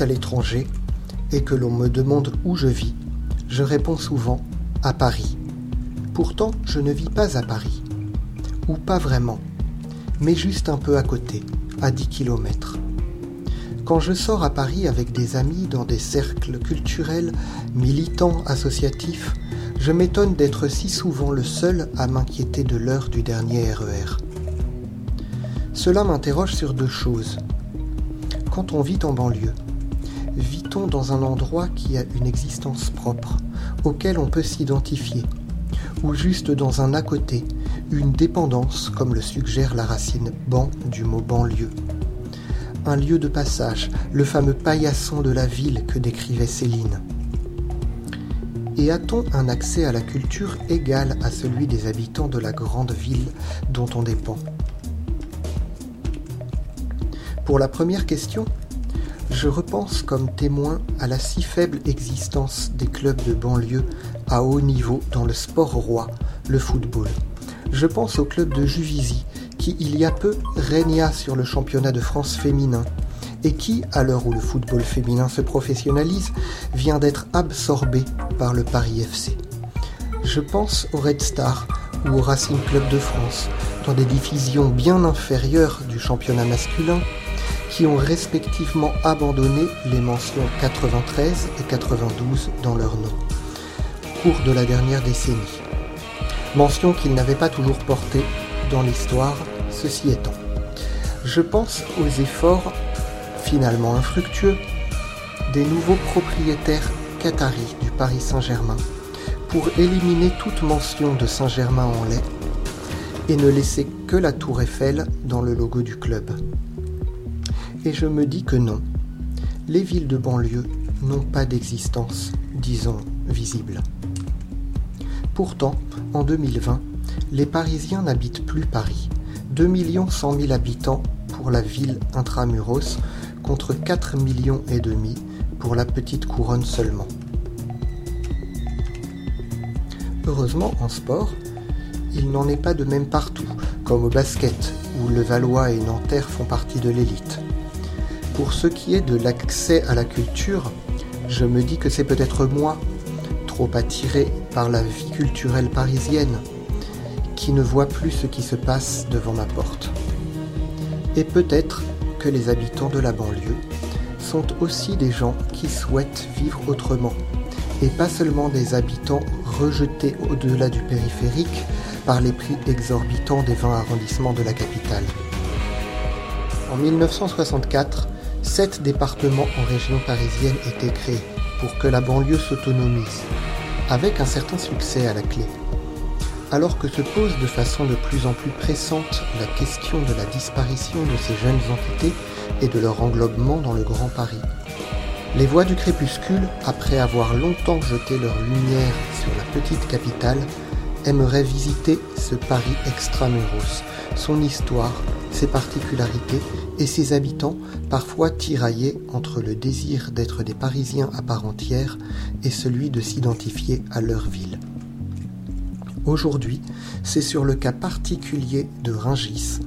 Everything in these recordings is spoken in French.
à l'étranger et que l'on me demande où je vis, je réponds souvent à Paris. Pourtant, je ne vis pas à Paris. Ou pas vraiment, mais juste un peu à côté, à 10 km. Quand je sors à Paris avec des amis dans des cercles culturels, militants, associatifs, je m'étonne d'être si souvent le seul à m'inquiéter de l'heure du dernier RER. Cela m'interroge sur deux choses. Quand on vit en banlieue, dans un endroit qui a une existence propre, auquel on peut s'identifier, ou juste dans un à côté, une dépendance comme le suggère la racine ban du mot banlieue un lieu de passage, le fameux paillasson de la ville que décrivait Céline. Et a-t-on un accès à la culture égal à celui des habitants de la grande ville dont on dépend? Pour la première question, je repense comme témoin à la si faible existence des clubs de banlieue à haut niveau dans le sport roi, le football. Je pense au club de Juvisy, qui il y a peu régna sur le championnat de France féminin et qui, à l'heure où le football féminin se professionnalise, vient d'être absorbé par le Paris FC. Je pense au Red Star ou au Racing Club de France, dans des divisions bien inférieures du championnat masculin, qui ont respectivement abandonné les mentions 93 et 92 dans leur nom, cours de la dernière décennie. Mentions qu'ils n'avaient pas toujours portées dans l'histoire Ceci étant, je pense aux efforts, finalement infructueux, des nouveaux propriétaires qataris du Paris Saint-Germain pour éliminer toute mention de Saint-Germain en lait et ne laisser que la tour Eiffel dans le logo du club. Et je me dis que non, les villes de banlieue n'ont pas d'existence, disons, visible. Pourtant, en 2020, les Parisiens n'habitent plus Paris, 2 100 000 habitants pour la ville intramuros contre 4 millions et demi pour la petite couronne seulement. Heureusement, en sport, il n'en est pas de même partout, comme au basket, où le Valois et Nanterre font partie de l'élite. Pour ce qui est de l'accès à la culture, je me dis que c'est peut-être moi, trop attiré par la vie culturelle parisienne, qui ne voit plus ce qui se passe devant ma porte. Et peut-être que les habitants de la banlieue sont aussi des gens qui souhaitent vivre autrement, et pas seulement des habitants rejetés au-delà du périphérique par les prix exorbitants des 20 arrondissements de la capitale. En 1964, sept départements en région parisienne étaient créés pour que la banlieue s'autonomise, avec un certain succès à la clé alors que se pose de façon de plus en plus pressante la question de la disparition de ces jeunes entités et de leur englobement dans le Grand Paris. Les voix du crépuscule, après avoir longtemps jeté leur lumière sur la petite capitale, aimeraient visiter ce Paris extramuros, son histoire, ses particularités et ses habitants parfois tiraillés entre le désir d'être des Parisiens à part entière et celui de s'identifier à leur ville. Aujourd'hui, c'est sur le cas particulier de Ringis,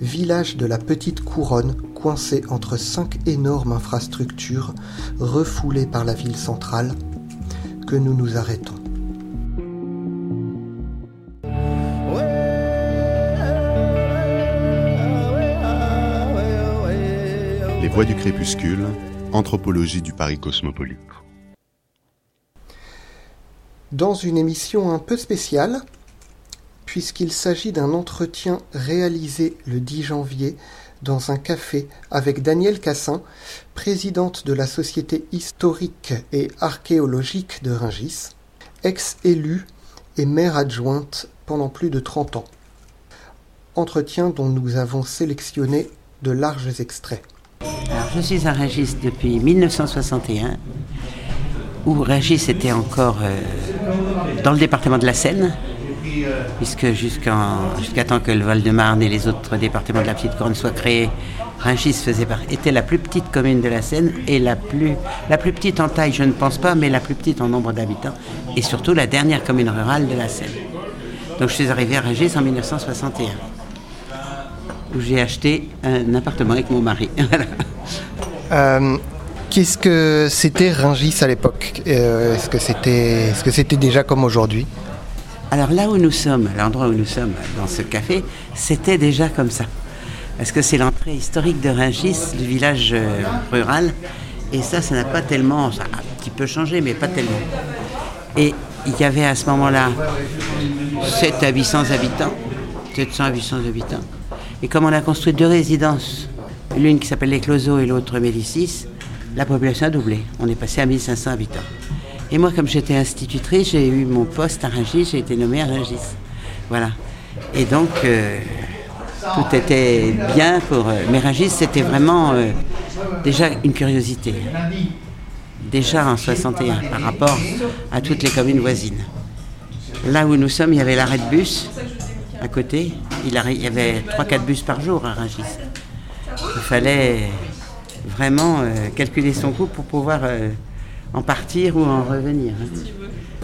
village de la petite couronne coincé entre cinq énormes infrastructures refoulées par la ville centrale, que nous nous arrêtons. Les voix du crépuscule, anthropologie du Paris cosmopolite dans une émission un peu spéciale, puisqu'il s'agit d'un entretien réalisé le 10 janvier dans un café avec Danielle Cassin, présidente de la Société historique et archéologique de Ringis, ex-élue et maire adjointe pendant plus de 30 ans. Entretien dont nous avons sélectionné de larges extraits. Je suis à Ringis depuis 1961 où Régis était encore euh, dans le département de la Seine, puisque jusqu'à temps que le Val-de-Marne et les autres départements de la Petite Couronne soient créés, Rungis était la plus petite commune de la Seine et la plus, la plus petite en taille, je ne pense pas, mais la plus petite en nombre d'habitants, et surtout la dernière commune rurale de la Seine. Donc je suis arrivé à Rungis en 1961, où j'ai acheté un appartement avec mon mari. Euh, Qu'est-ce que c'était Ringis à l'époque? Euh, Est-ce que c'était est -ce déjà comme aujourd'hui? Alors là où nous sommes, l'endroit où nous sommes, dans ce café, c'était déjà comme ça. Parce que c'est l'entrée historique de Ringis, du village euh, rural. Et ça, ça n'a pas tellement, ça a un petit peu changé, mais pas tellement. Et il y avait à ce moment-là 7 à 800 habitants, 700 à 800 habitants. Et comme on a construit deux résidences, l'une qui s'appelle Les Closeaux et l'autre Médicis, la population a doublé. On est passé à 1500 habitants. Et moi, comme j'étais institutrice, j'ai eu mon poste à Rungis, j'ai été nommée à Rungis. Voilà. Et donc, euh, tout était bien pour. Euh, mais Rungis, c'était vraiment euh, déjà une curiosité. Déjà en 61, par rapport à toutes les communes voisines. Là où nous sommes, il y avait l'arrêt de bus à côté. Il y avait 3-4 bus par jour à Rungis. Il fallait vraiment calculer son coût pour pouvoir en partir ou en revenir. Hein.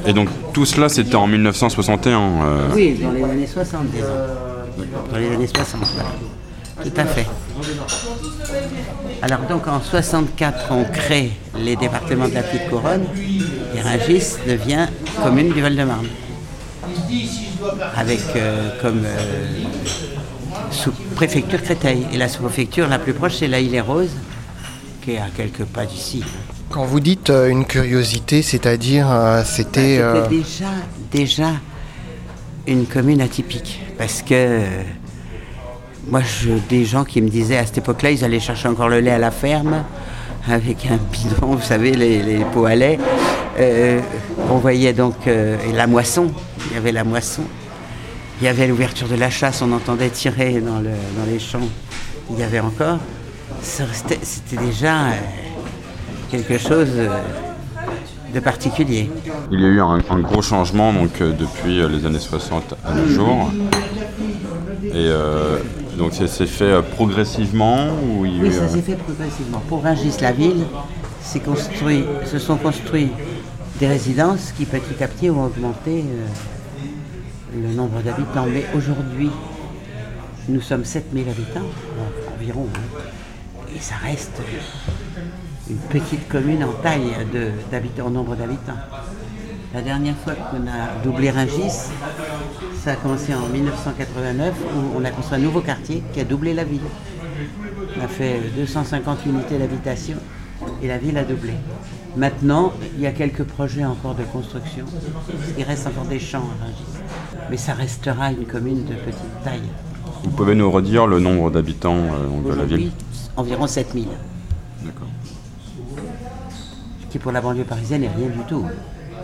Et donc tout cela, c'était en 1961 euh... Oui, dans les années 60 disons. Dans les années 60, voilà. Tout à fait. Alors donc en 64, on crée les départements de la Petite Couronne et Rungis devient commune du Val-de-Marne. Avec euh, comme euh, sous-préfecture Créteil. Et la sous-préfecture la plus proche, c'est la Île et Rose, qui est à quelques pas d'ici. Quand vous dites euh, une curiosité, c'est-à-dire euh, c'était... Bah, euh, déjà, déjà une commune atypique. Parce que moi, je, des gens qui me disaient à cette époque-là, ils allaient chercher encore le lait à la ferme avec un bidon, vous savez, les, pots à lait. On voyait donc la moisson, il y avait la moisson. Il y avait l'ouverture de la chasse, on entendait tirer dans, le, dans les champs. Il y avait encore. C'était déjà quelque chose de particulier. Il y a eu un, gros changement donc, euh, depuis euh, les années 60 à nos jours. Et euh, donc ça s'est fait progressivement ou Oui, ça s'est fait progressivement. Pour Rungis, la ville, construit, se sont construits des résidences qui petit à petit ont augmenté le nombre d'habitants. Mais aujourd'hui, nous sommes 7000 habitants, environ. Hein. et ça reste une petite commune en taille d'habitants, en nombre d'habitants. La dernière fois qu'on a doublé Rungis, ça a commencé en 1989 où on a construit un nouveau quartier qui a doublé la ville. On a fait 250 unités d'habitation et la ville a doublé. Maintenant, il y a quelques projets encore de construction. Il reste encore des champs à Rungis. Mais ça restera une commune de petite taille. Vous pouvez nous redire le nombre d'habitants euh, de la ville Environ 7000. D'accord qui pour la banlieue parisienne n'est rien du tout.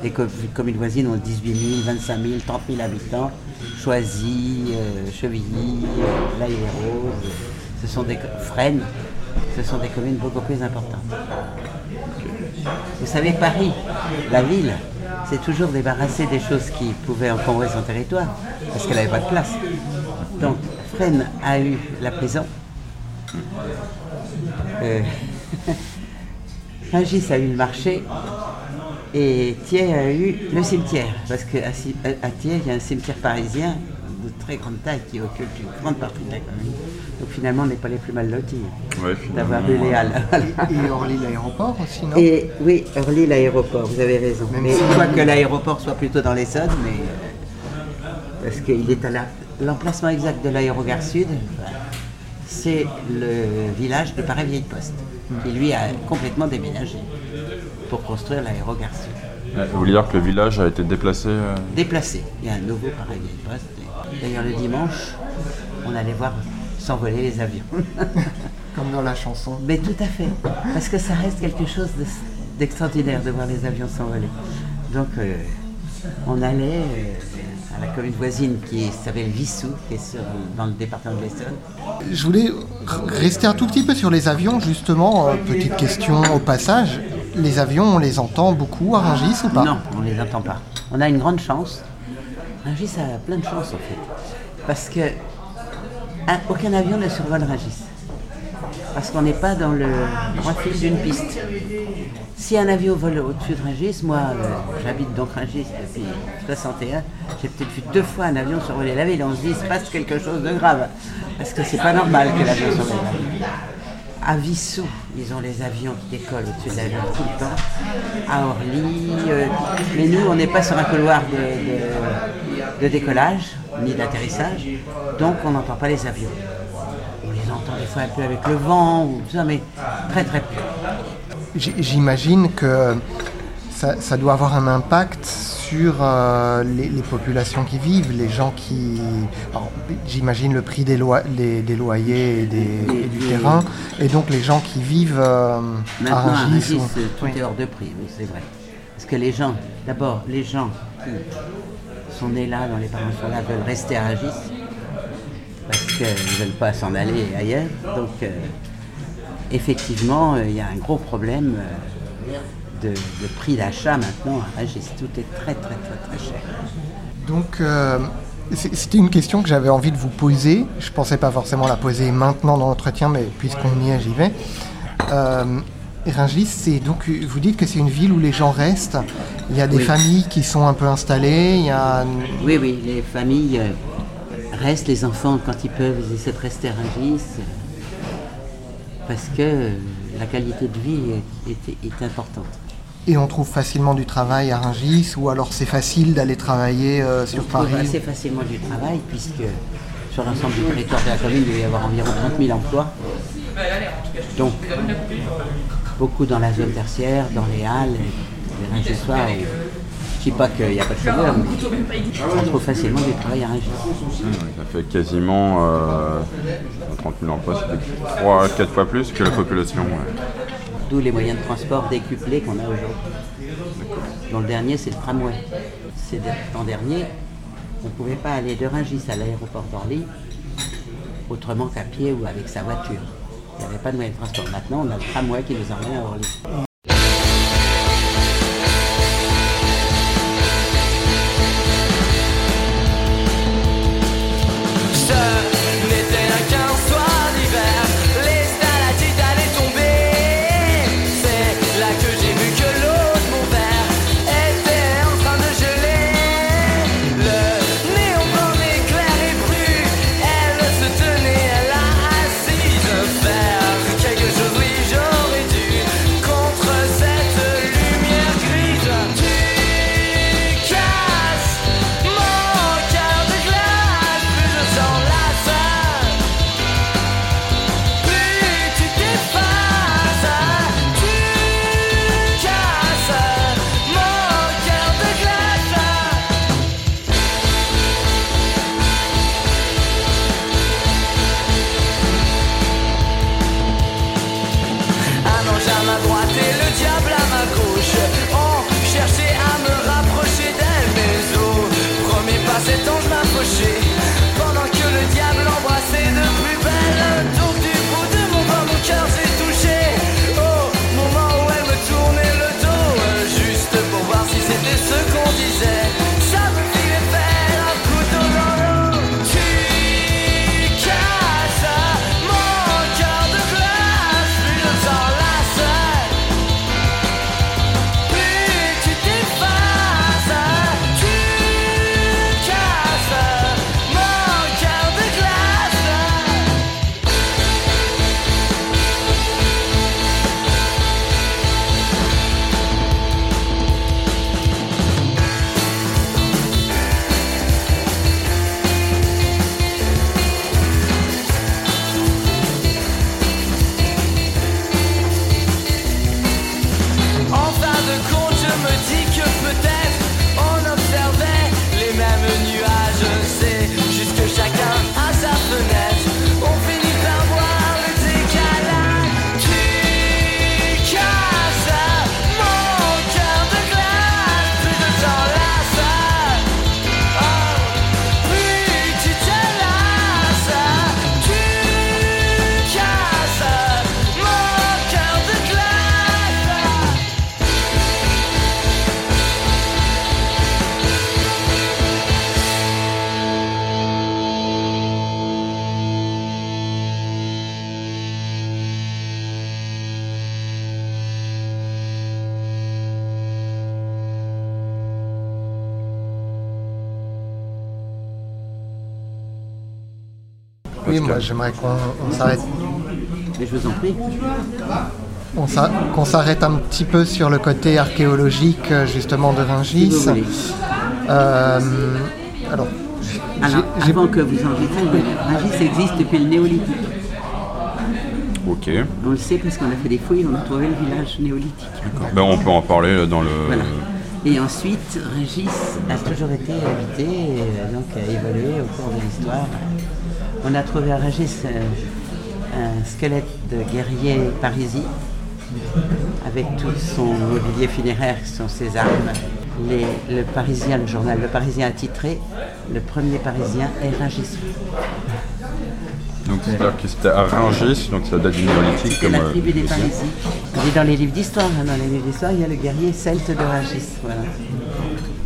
Les communes voisines ont 18 000, 25 000, 30 000 habitants. Choisy, euh, Chevilly, euh, Rose, ce sont des Fresnes, ce sont des communes beaucoup plus importantes. Vous savez, Paris, la ville, s'est toujours débarrassé des choses qui pouvaient encombrer son territoire, parce qu'elle n'avait pas de place. Donc, Fresnes a eu la prison. Euh, a eu le marché et Thiers a eu le cimetière. Parce qu'à Thiers, il y a un cimetière parisien de très grande taille qui occupe une grande partie de la commune. Donc finalement, on n'est pas les plus mal lotis d'avoir eu les halles. Et Orly l'aéroport aussi, non? Et, Oui, Orly l'aéroport, vous avez raison. mais je crois que l'aéroport soit plutôt dans l'Essonne, mais euh, parce qu'il est à l'emplacement exact de l'aérogare sud, c'est le village de Paris-Vieille-Poste qui lui a complètement déménagé pour construire l'aérogare euh, Vous voulez dire que le village a été déplacé euh? Déplacé. Il y a un nouveau pareil poste. D'ailleurs, le dimanche, on allait voir s'envoler les avions. Comme dans la chanson. Mais tout à fait. Parce que ça reste quelque chose d'extraordinaire de, voir les avions s'envoler. Donc, euh, on allait la commune voisine qui s'appelle Vissou, qui est dans le département de l'Essonne. Je voulais rester un tout petit peu sur les avions, justement. Euh, petite question au passage. Les avions, on les entend beaucoup à Rungis ou pas? Non, on ne les entend pas. On a une grande chance. Rungis a plein de chance en fait. Parce que aucun avion ne survole Rungis parce qu'on n'est pas dans le droit fil d'une piste. Si un avion vole au-dessus de Rungis, moi euh, j'habite donc Rungis depuis 61, j'ai peut-être vu deux fois un avion survoler la ville. On se dit, il se passe quelque chose de grave. Parce que c'est pas normal que l'avion survole la ville. À Vissou, ils ont les avions qui décollent au-dessus de la ville tout le temps. À Orly. euh, mais nous, on n'est pas sur un couloir de, de- de décollage, ni d'atterrissage. Donc, on n'entend pas les avions. On les entend des fois un peu avec le vent, ou tout ça, mais très très peu. J'imagine que ça, ça doit avoir un impact sur euh, les, les populations qui vivent, les gens qui... J'imagine le prix des, loyers et, des- et du Et- terrain, et donc les gens qui vivent euh, à Maintenant, à Rungis. Ou- tout Oui. est hors de prix, oui, c'est vrai. Parce que les gens, d'abord, les gens qui sont nés là, dont les parents sont là, veulent rester à Rungis, parce qu'ils ne veulent pas s'en aller ailleurs. Donc, euh, effectivement, il y a un gros problème de, de prix d'achat maintenant à Rungis. Tout est très, très, très, très cher. Donc, euh, c'était une question que j'avais envie de vous poser. Je ne pensais pas forcément la poser maintenant dans l'entretien, mais puisqu'on y est, j'y vais. Euh, Rungis, c'est donc vous dites que c'est une ville où les gens restent. Il y a des Oui. familles qui sont un peu installées. Il y a Oui, oui, les familles euh, restent, les enfants, quand ils peuvent, ils essaient de rester à Rungis, euh, parce que la qualité de vie est, est- est importante. Et on trouve facilement du travail à Rungis, ou alors c'est facile d'aller travailler euh, sur On trouve Paris. assez facilement du travail, puisque sur l'ensemble du territoire de la commune, il doit y avoir environ 30 000 emplois. Donc, beaucoup dans la zone tertiaire, dans les halles, les Rungisois. Je ne dis pas qu'il n'y a pas de chômeurs, mais on trouve facilement du travail à Rungis. Ça fait quasiment euh, 30 000 emplois, c'est 3 4 fois plus que la population. ouais. D'où les moyens de transport décuplés qu'on a aujourd'hui. Dont le dernier, c'est le tramway. C'est l'an dernier, on ne pouvait pas aller de Rungis à l'aéroport d'Orly autrement qu'à pied ou avec sa voiture. Il n'y avait pas de moyen de transport. Maintenant, on a le tramway qui nous emmène à Orly. J'aimerais qu'on on s'arrête. Mais je vous en prie. On s'a- Qu'on s'arrête un petit peu sur le côté archéologique euh, justement de Si Rungis. voulez. Euh, alors, avant que vous enregistriez, Rungis existe depuis le néolithique. Ok. On le sait parce qu'on a fait des fouilles, on a trouvé le village néolithique. Ben, on peut en parler là, dans le. Voilà. Et ensuite, Rungis a toujours été habité, et euh, donc a évolué au cours de l'histoire. On a trouvé à Rungis euh, un squelette de guerrier parisien avec tout son mobilier funéraire qui sont ses armes. Les- le Parisien, le journal Le Parisien a titré Le premier Parisien est Rungis. Donc c'est-à-dire que c'était à Rungis, donc ça date du néolithique. C'était Comme, la euh, tribu des. Parisiens. Et dans les livres d'histoire, hein, dans les livres d'histoire, il y a le guerrier celte de Rungis. Voilà.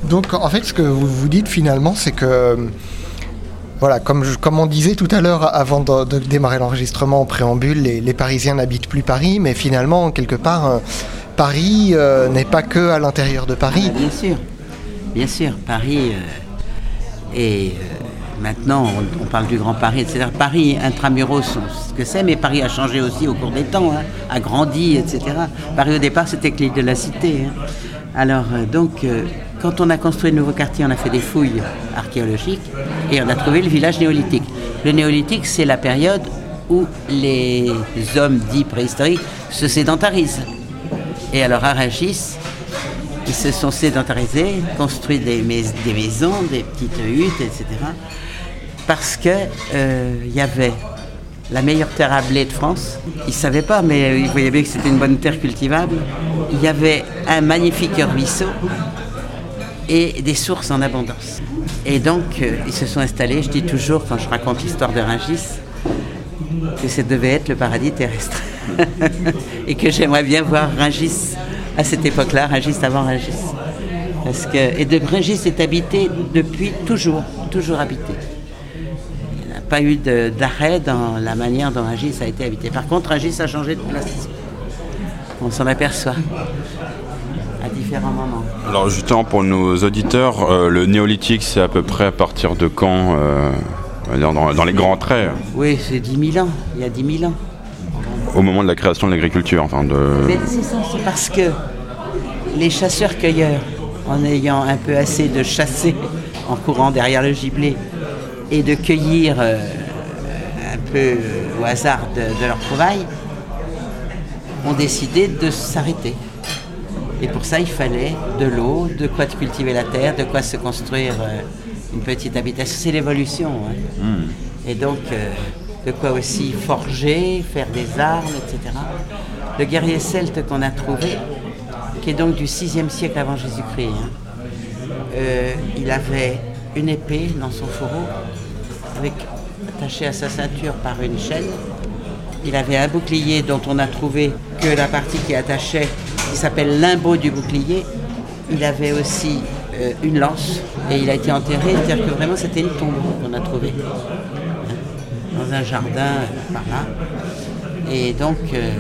Donc en fait, ce que vous vous dites finalement, c'est que, euh, voilà, comme, on disait tout à l'heure avant de, démarrer l'enregistrement en préambule, les, Parisiens n'habitent plus Paris, mais finalement, quelque part, euh, Paris euh, n'est pas que à l'intérieur de Paris. Ah, bien sûr, bien sûr. Paris est euh, maintenant, on, parle du Grand Paris, etc. Paris intramuros, ce que c'est, mais Paris a changé aussi au cours des temps, hein, a grandi, etc. Paris au départ, c'était que l'île de la Cité. hein. Alors euh, donc, euh, quand on a construit le nouveau quartier, on a fait des fouilles archéologiques et on a trouvé le village néolithique. Le néolithique, c'est la période où les hommes dits préhistoriques se sédentarisent. Et alors à ils se sont sédentarisés, construit des, mais- des maisons, des petites huttes, etc. Parce que euh, y avait la meilleure terre à blé de France. Ils ne savaient pas, mais ils voyaient bien que c'était une bonne terre cultivable. Il y avait un magnifique ruisseau et des sources en abondance. Et donc, euh, ils se sont installés, je dis toujours, quand je raconte l'histoire de Rungis, que ça devait être le paradis terrestre. et que j'aimerais bien voir Rungis à cette époque-là, Rungis avant Rungis. Et de Rungis est habité depuis toujours, toujours habité. Pas eu d'arrêt dans la manière dont Rungis a été habité. Par contre, Rungis a changé de place. On s'en aperçoit à différents moments. Alors justement pour nos auditeurs, euh, le néolithique c'est à peu près à partir de quand euh, dans, dans les grands traits, Oui, c'est 10 000 ans, il y a 10 000 ans. au moment de la création de l'agriculture. Enfin de... C'est parce que les chasseurs-cueilleurs, en ayant un peu assez de chasser en courant derrière le gibier et de cueillir euh, un peu au hasard de, de leur trouvaille, ont décidé de s'arrêter. Et pour ça, il fallait de l'eau, de quoi de cultiver la terre, de quoi se construire euh, une petite habitation. C'est l'évolution. hein. Et donc, euh, de quoi aussi forger, faire des armes, etc. Le guerrier celte qu'on a trouvé, qui est donc du 6e siècle avant Jésus-Christ, hein, euh, il avait une épée dans son fourreau, avec, attachée à sa ceinture par une chaîne. Il avait un bouclier dont on a trouvé que la partie qui attachait, qui s'appelle limbeau du bouclier. Il avait aussi euh, une lance et il a été enterré, c'est-à-dire que vraiment c'était une tombe qu'on a trouvée dans un jardin euh, par là. Et donc, euh,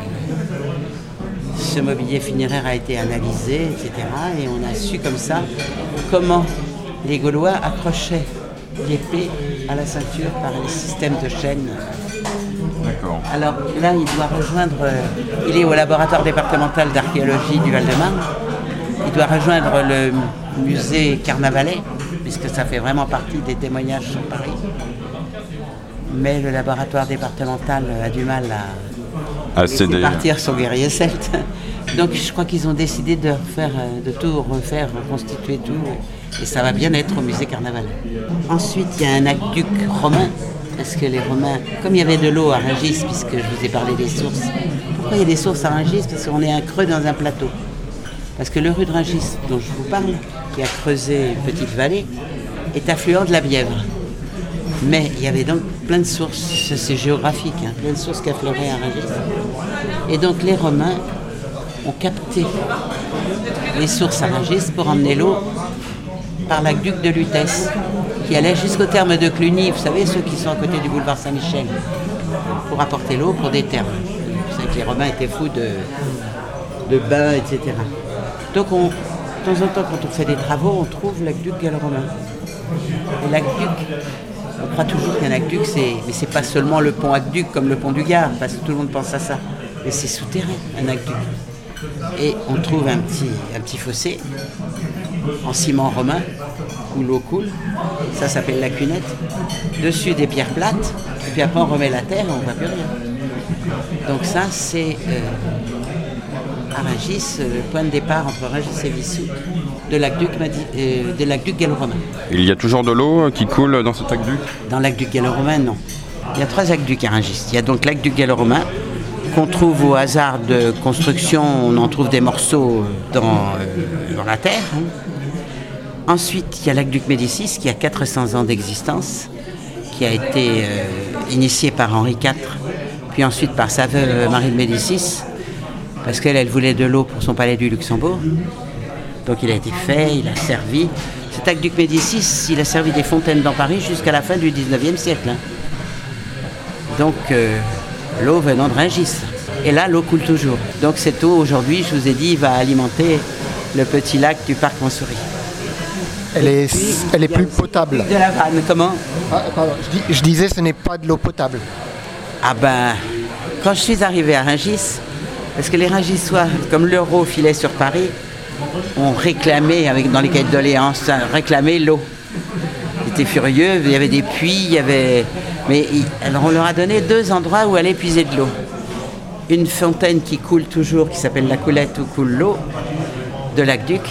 ce mobilier funéraire a été analysé, etc. Et on a su comme ça comment les Gaulois accrochaient l'épée à la ceinture par les systèmes de chaînes. D'accord. Alors là, il doit rejoindre, euh, il est au laboratoire départemental d'archéologie du Val-de-Marne. Il doit rejoindre le musée Carnavalet, puisque ça fait vraiment partie des témoignages sur Paris. Mais le laboratoire départemental a du mal à, À partir son guerrier celte. Donc je crois qu'ils ont décidé euh, de tout refaire, reconstituer tout. Et ça va bien être au musée Carnaval. Ensuite, il y a un aqueduc romain. Parce que les Romains, comme il y avait de l'eau à Rungis, puisque je vous ai parlé des sources, pourquoi il y a des sources à Rungis Parce qu'on est un creux dans un plateau. Parce que le rue de Rungis, dont je vous parle, qui a creusé une petite vallée, est affluent de la Bièvre. Mais il y avait donc plein de sources, c'est géographique, hein, plein de sources qui affleuraient à Rungis. Et donc les Romains ont capté les sources à Rungis pour emmener l'eau par l'aqueduc de Lutèce, qui allait jusqu'au terme de Cluny, vous savez, ceux qui sont à côté du boulevard Saint-Michel, pour apporter l'eau pour des termes. Vous savez que les Romains étaient fous de, bains, etc. Donc on, de temps en temps, quand on fait des travaux, on trouve l'aqueduc gallo-romain. Et l'aqueduc On croit toujours qu'un aqueduc, c'est, mais c'est pas seulement le pont aqueduc comme le pont du Gard, parce que tout le monde pense à ça. Mais c'est souterrain, un aqueduc. Et on trouve un petit, un petit fossé en ciment romain où l'eau coule. Ça s'appelle la cunette. Dessus des pierres plates. Et puis après on remet la terre et on ne voit plus rien. Donc ça c'est euh, à Rungis, euh, le point de départ entre Rungis et Vissou de l'aqueduc euh, gallo-romain. Il y a toujours de l'eau euh, qui coule dans cet aqueduc? Dans l'aqueduc gallo-romain, non. Il y a trois aqueducs à Rungis. Il y a donc l'aqueduc gallo-romain qu'on trouve au hasard de construction. On en trouve des morceaux dans, euh, dans la terre. hein. Ensuite, il y a l'aqueduc Médicis qui a 400 ans d'existence, qui a été euh, initié par Henri IV, puis ensuite par sa veuve Marie de Médicis, parce qu'elle elle voulait de l'eau pour son palais du Luxembourg. Donc il a été fait, il a servi. Cet aqueduc Médicis, il a servi des fontaines dans Paris jusqu'à la fin du 19e siècle. hein. Donc euh, l'eau venant de Rungis. Et là, l'eau coule toujours. Donc cette eau, aujourd'hui, je vous ai dit, va alimenter le petit lac du parc Montsouris. Elle est, Puis, elle est plus potable. De la vanne, comment? Ah, pardon, je, dis- je disais, ce n'est pas de l'eau potable. Ah ben, quand je suis arrivé à Rungis, parce que les Rungisois, comme l'euro filait sur Paris, ont réclamé, avec, dans les cahiers de doléances, réclamé l'eau. Ils étaient furieux, il y avait des puits, il y avait... Mais alors on leur a donné deux endroits où aller puiser de l'eau. Une fontaine qui coule toujours, qui s'appelle la coulette où coule l'eau, de l'aqueduc,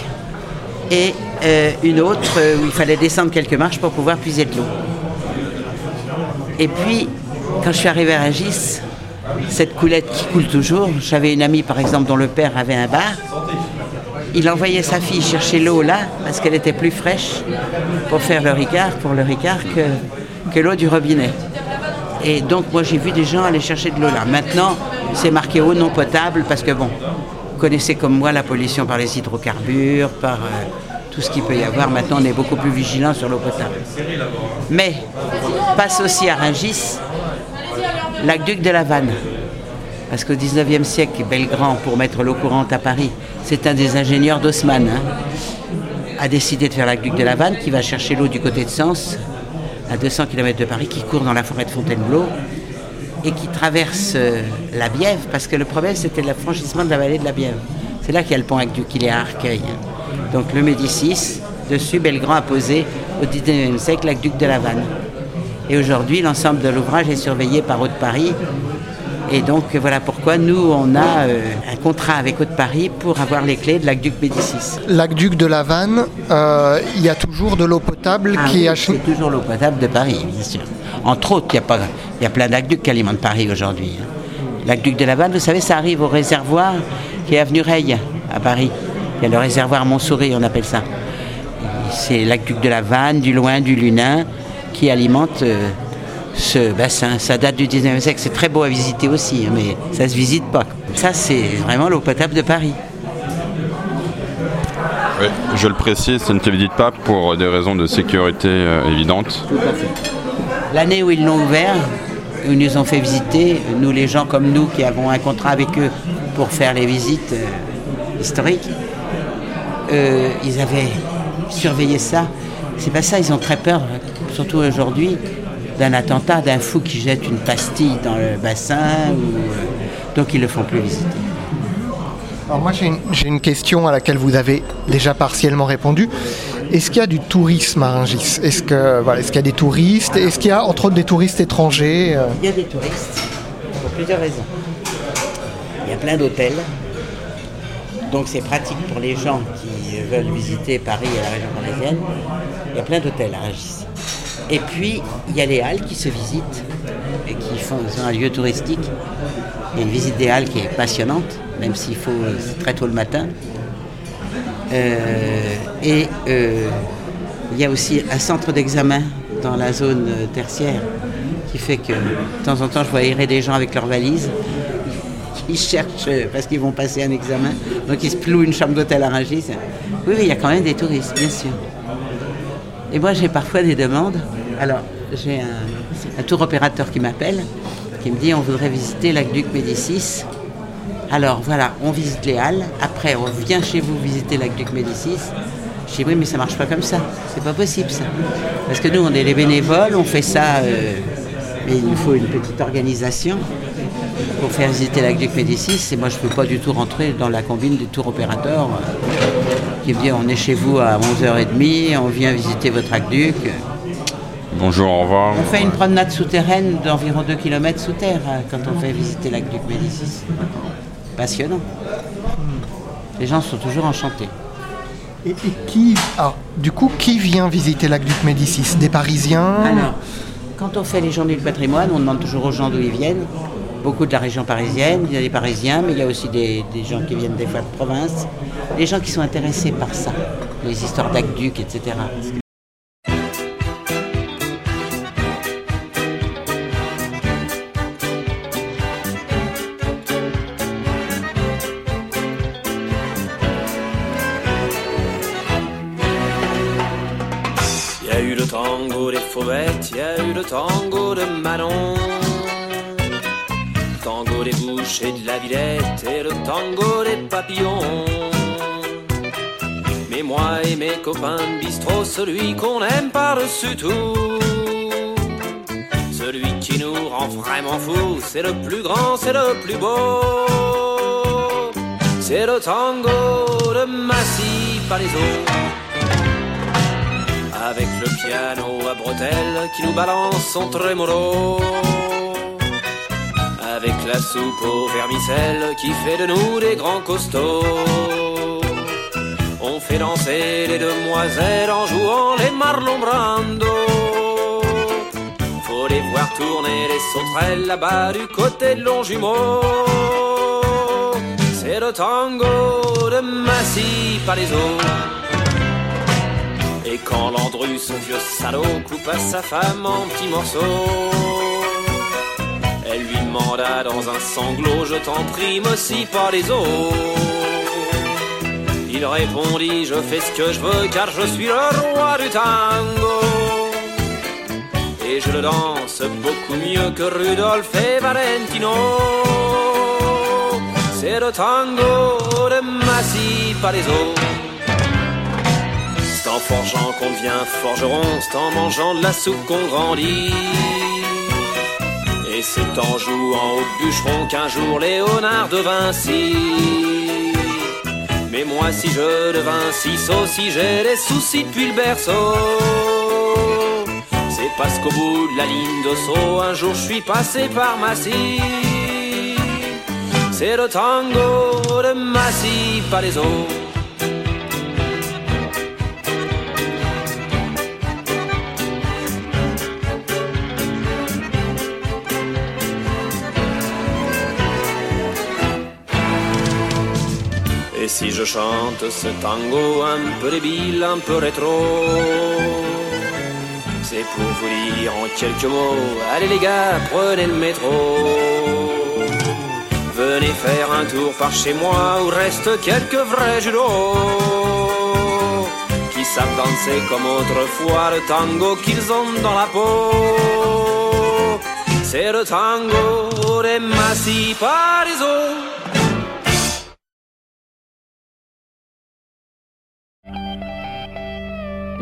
et euh, une autre euh, où il fallait descendre quelques marches pour pouvoir puiser de l'eau. Et puis, quand je suis arrivé à Rungis, cette coulette qui coule toujours, j'avais une amie par exemple dont le père avait un bar, il envoyait sa fille chercher l'eau là parce qu'elle était plus fraîche pour faire le ricard, pour le ricard que, que l'eau du robinet. Et donc moi j'ai vu des gens aller chercher de l'eau là. Maintenant c'est marqué eau non potable parce que bon, vous connaissez comme moi la pollution par les hydrocarbures, par euh, tout ce qu'il peut y avoir. Maintenant on est beaucoup plus vigilant sur l'eau potable. Mais passe aussi à Rungis l'aqueduc de la Vanne. Parce qu'au 19e siècle, Belgrand, pour mettre l'eau courante à Paris, c'est un des ingénieurs d'Haussmann, hein, a décidé de faire l'aqueduc de la Vanne qui va chercher l'eau du côté de Sens, à 200 km de Paris, qui court dans la forêt de Fontainebleau et qui traverse euh, la Bièvre, parce que le problème c'était le franchissement de la vallée de la Bièvre. C'est là qu'il y a le pont aqueduc, il est à Arcueil. Donc le Médicis, dessus, Belgrand a posé au 19e siècle l'aqueduc de la Vanne. Et aujourd'hui, l'ensemble de l'ouvrage est surveillé par Haute-Paris. Et donc, voilà pourquoi nous, on a euh, un contrat avec Haute-Paris pour avoir les clés de l'aqueduc Médicis. L'aqueduc de la Vanne, euh, il y a toujours de l'eau potable Ah qui oui, est ach- c'est toujours l'eau potable de Paris, bien sûr. Entre autres, il y a, pas, y a plein d'aqueducs qui alimentent Paris aujourd'hui. hein. L'aqueduc de la Vanne, vous savez, ça arrive au réservoir qui est avenue Reille, à Paris. Il y a le réservoir Montsouris, on appelle ça. C'est l'aqueduc de la Vanne, du Loin, du Lunin, qui alimente euh, ce bassin. Ça date du 19e siècle, c'est très beau à visiter aussi, hein, mais ça se visite pas. Ça, c'est vraiment l'eau potable de Paris. Oui, je le précise, ça ne te visite pas pour des raisons de sécurité euh, évidentes. L'année où ils l'ont ouvert, où ils nous ont fait visiter, nous les gens comme nous qui avons un contrat avec eux pour faire les visites euh, historiques, euh, ils avaient surveillé ça. C'est pas ça, ils ont très peur, surtout aujourd'hui, d'un attentat, d'un fou qui jette une pastille dans le bassin, ou, euh, donc ils le font plus visiter. Alors moi j'ai une, question à laquelle vous avez déjà partiellement répondu. Est-ce qu'il y a du tourisme à Rungis? Est-ce que voilà, est-ce qu'il y a des touristes? Est-ce qu'il y a entre autres des touristes étrangers euh, Il y a des touristes pour plusieurs raisons. Il y a plein d'hôtels. Donc c'est pratique pour les gens qui veulent visiter Paris et la région parisienne. Il y a plein d'hôtels à Rungis. Et puis il y a les halles qui se visitent et qui font un lieu touristique. Il y a une visite des halles qui est passionnante, même s'il faut très tôt le matin. Euh, et euh, il y a aussi un centre d'examen dans la zone tertiaire qui fait que de temps en temps je vois errer des gens avec leurs valises qui cherchent parce qu'ils vont passer un examen. Donc ils se plouent une chambre d'hôtel à Rungis. Oui, oui, il y a quand même des touristes, bien sûr. Et moi j'ai parfois des demandes. Alors j'ai un, tour opérateur qui m'appelle, qui me dit on voudrait visiter l'aqueduc Médicis. Alors voilà, on visite les halles. Après, on vient chez vous visiter l'aqueduc Médicis. Je dis oui, mais ça marche pas comme ça. C'est pas possible ça. Parce que nous, on est les bénévoles, on fait ça, euh, mais il nous faut une petite organisation pour faire visiter l'aqueduc Médicis. Et moi, je ne peux pas du tout rentrer dans la combine du tour opérateur euh, qui dit on est chez vous à 11h30, on vient visiter votre aqueduc. Bonjour, au revoir. On fait une promenade souterraine d'environ 2 km sous terre quand on fait visiter l'aqueduc Médicis. Passionnant. Les gens sont toujours enchantés. Et, et qui, ah, du coup, qui vient visiter l'aqueduc Médicis? Des Parisiens? Alors, quand on fait les journées du patrimoine, on demande toujours aux gens d'où ils viennent. Beaucoup de la région parisienne, il y a des Parisiens, mais il y a aussi des, des gens qui viennent des fois de province. Les gens qui sont intéressés par ça, les histoires d'aqueduc, etc. Il y a eu le tango des fauvettes, il y a eu le tango de Manon. Bouches et de la Villette et le tango des papillons. Mais moi et mes copains de bistrot, celui qu'on aime par-dessus tout. Celui qui nous rend vraiment fous, c'est le plus grand, c'est le plus beau. C'est le tango de Massy Palaiso avec le piano à bretelles qui nous balance son trémolo. Avec la soupe au vermicelles qui fait de nous des grands costauds. On fait danser les demoiselles en jouant les Marlon Brando. Faut les voir tourner les sauterelles là-bas du côté de Longjumeau. C'est le tango de Massy Palaiso. Et quand Landru, ce vieux salaud, coupe à sa femme en petits morceaux, demanda dans un sanglot, je t'en prie, scie pas les os. Il répondit, je fais ce que je veux car je suis le roi du tango. Et je le danse beaucoup mieux que Rudolph et Valentino. C'est le tango de Massy Palaiso. C'est en forgeant qu'on devient forgeron, c'est en mangeant de la soupe qu'on grandit. Et c'est en jouant au bûcheron qu'un jour Léonard de Vinci. Mais moi si je devins si sot, si j'ai des soucis depuis le berceau, c'est parce qu'au bout de la ligne de saut, un jour je suis passé par Massy. C'est le tango de Massy Palaiso. Et si je chante ce tango un peu débile, un peu rétro, c'est pour vous dire en quelques mots, allez les gars, prenez le métro. Venez faire un tour par chez moi où restent quelques vrais judots qui savent danser comme autrefois le tango qu'ils ont dans la peau. C'est le tango des Massy Palaiso.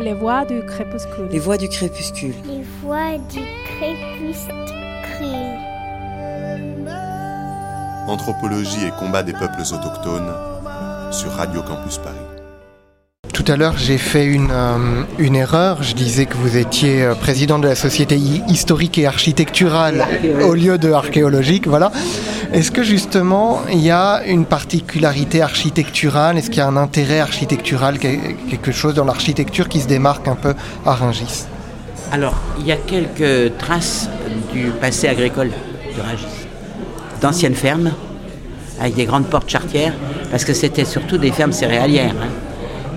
Les voix du crépuscule. Les voix du crépuscule. Les voix du crépuscule. Anthropologie et combat des peuples autochtones sur Radio Campus Paris. Tout à l'heure, j'ai fait une, euh, une erreur. Je disais que vous étiez euh, président de la Société hi- historique et architecturale au lieu de archéologique. Voilà. Est-ce que justement, il y a une particularité architecturale? Est-ce qu'il y a un intérêt architectural, que- quelque chose dans l'architecture qui se démarque un peu à Rungis? Alors, il y a quelques traces du passé agricole de Rungis. D'anciennes fermes, avec des grandes portes charretières, parce que c'était surtout des fermes céréalières. hein.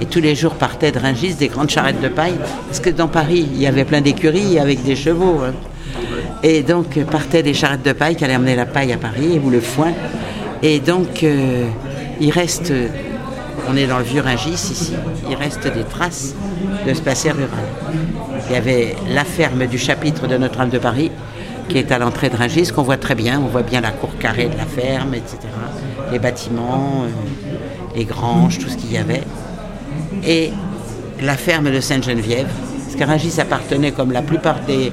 Et tous les jours partaient de Rungis des grandes charrettes de paille, parce que dans Paris, il y avait plein d'écuries avec des chevaux. hein. Et donc, euh, partaient des charrettes de paille qui allaient emmener la paille à Paris, ou le foin. Et donc, euh, il reste, euh, on est dans le vieux Rungis ici, il reste des traces de ce passé rural. Il y avait la ferme du chapitre de Notre-Dame de Paris, qui est à l'entrée de Rungis, qu'on voit très bien. On voit bien la cour carrée de la ferme, etc. Les bâtiments, les granges, tout ce qu'il y avait. Et la ferme de Sainte-Geneviève, parce que appartenait, comme la plupart des,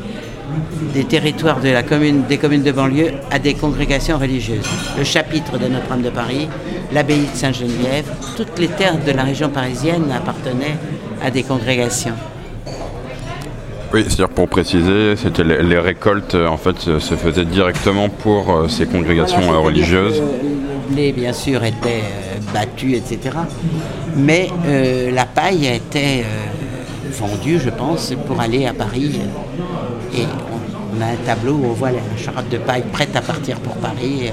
des territoires de la commune, des communes de banlieue, à des congrégations religieuses. Le chapitre de Notre-Dame de Paris, l'abbaye de Sainte-Geneviève, toutes les terres de la région parisienne appartenaient à des congrégations. Oui, c'est-à-dire pour préciser, c'était les, les récoltes en fait se faisaient directement pour euh, ces congrégations Voilà, euh, religieuses. Le blé, bien sûr, était euh, battu, etc. Mais euh, la paille était vendue, je pense, pour aller à Paris. Et on, a un tableau où on voit la charrette de paille prête à partir pour Paris. euh,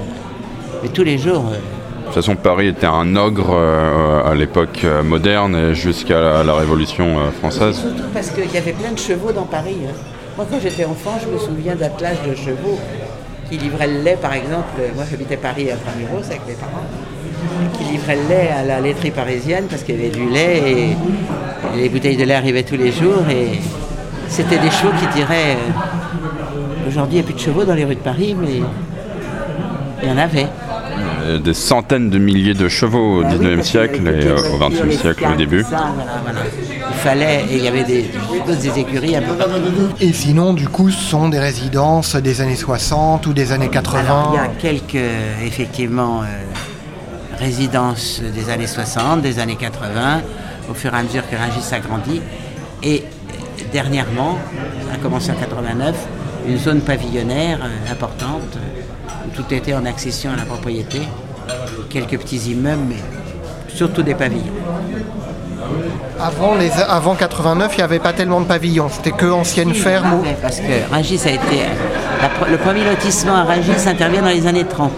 mais tous les jours, euh, De toute façon, Paris était un ogre euh, à l'époque euh, moderne et jusqu'à la, la Révolution euh, française. surtout parce qu'il y avait plein de chevaux dans Paris. hein. Moi, quand j'étais enfant, je me souviens d'attelages de chevaux qui livraient le lait, par exemple. Moi, j'habitais Paris à Tramuros avec mes parents. Qui livraient le lait à la laiterie parisienne parce qu'il y avait du lait et, et les bouteilles de lait arrivaient tous les jours. Et c'était des chevaux qui tiraient. euh, Aujourd'hui, il n'y a plus de chevaux dans les rues de Paris, mais il y en avait. Euh, Des centaines de milliers de chevaux au Ah oui, 19e parce qu'il y avait siècle et euh, au voitures, 20e les siècle au début. ça, voilà, voilà. Il fallait, et il y avait des, des, des écuries un peu partout. Et sinon, du coup, ce sont des résidences des années 60 ou des années 80 Alors, il y a quelques, euh, effectivement, euh, résidences des années 60, des années 80, au fur et à mesure que Rungis s'agrandit. Et euh, dernièrement, ça a commencé en 89, une zone pavillonnaire euh, importante, euh, où tout était en accession à la propriété. Quelques petits immeubles, mais surtout des pavillons. Avant, les, avant 89, il n'y avait pas tellement de pavillons. C'était que anciennes fermes. ou- Parce que Rungis a été. la pre- le premier lotissement à Rungis intervient dans les années 30.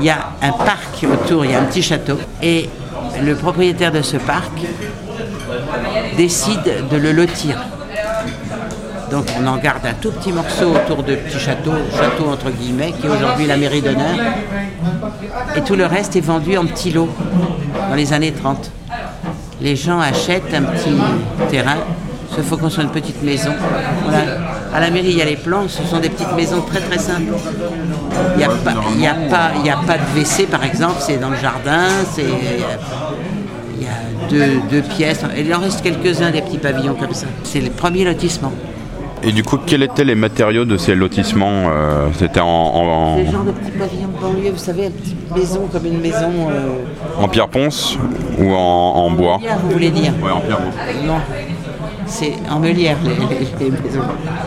Il y a un parc autour, il y a un petit château. Et le propriétaire de ce parc décide de le lotir. Donc on en garde un tout petit morceau autour de petit château, château entre guillemets, qui est aujourd'hui la mairie d'honneur. Et tout le reste est vendu en petits lots dans les années 30. Les gens achètent un petit terrain, se font construire une petite maison. À la mairie, il y a les plans, ce sont des petites maisons très très simples. Il n'y a, a, a pas de WC par exemple, c'est dans le jardin, c'est, deux pièces. Il en reste quelques-uns des petits pavillons comme ça. C'est le premier lotissement. Et du coup, quels étaient les matériaux de ces lotissements euh, C'était en, en- le genre de petits pavillons de banlieue, vous savez, une petite maison comme une maison. euh, en pierre ponce ou en, en bois meulière, vous voulez dire Ouais, en pierre Non. C'est en meulière, les, maisons.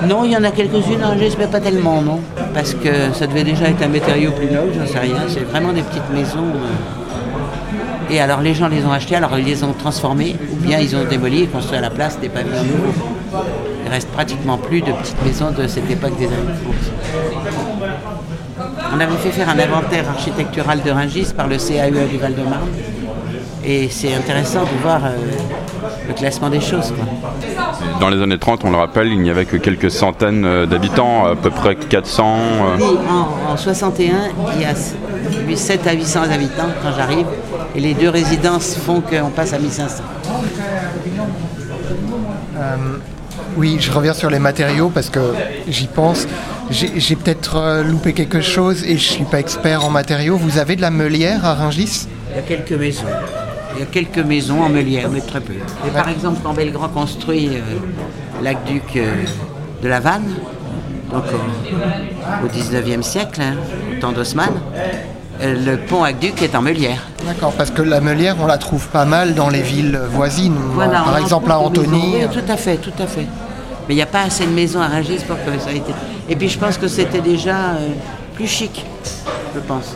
Non, il y en a quelques-unes en Rungis, mais pas tellement, non. Parce que ça devait déjà être un matériau plus noble, j'en sais rien. C'est vraiment des petites maisons. euh. Et alors les gens les ont achetées, alors ils les ont transformées, ou bien ils ont démoli et construit à la place des pavillons nouveaux. Il reste pratiquement plus de petites maisons de cette époque des années 30. On avait fait faire un inventaire architectural de Rungis par le CAUE du Val-de-Marne. Et c'est intéressant de voir euh, le classement des choses. Quoi. Dans les années 30, on le rappelle, il n'y avait que quelques centaines euh, d'habitants, à peu près 400. euh, en, en 61, il y a 7 à 800 habitants quand j'arrive. Et les deux résidences font qu'on passe à 1500. Oui, je reviens sur les matériaux parce que j'y pense. J'ai peut-être euh, loupé quelque chose et je suis pas expert en matériaux. Vous avez de la meulière à Rungis? Il y a quelques maisons. Il y a quelques maisons en meulière, mais très peu. Et par exemple, quand Belgrand construit euh, l'aqueduc euh, de la Vanne, donc au, au 19e siècle, hein, au temps d'Haussmann, euh, le pont aqueduc est en meulière. D'accord, parce que la meulière, on la trouve pas mal dans les villes voisines. Voilà, Par exemple, à Antony. Oui, tout à fait, tout à fait. Mais il n'y a pas assez de maisons à Rungis pour que ça ait été. Et puis je pense que c'était déjà euh, plus chic, je pense.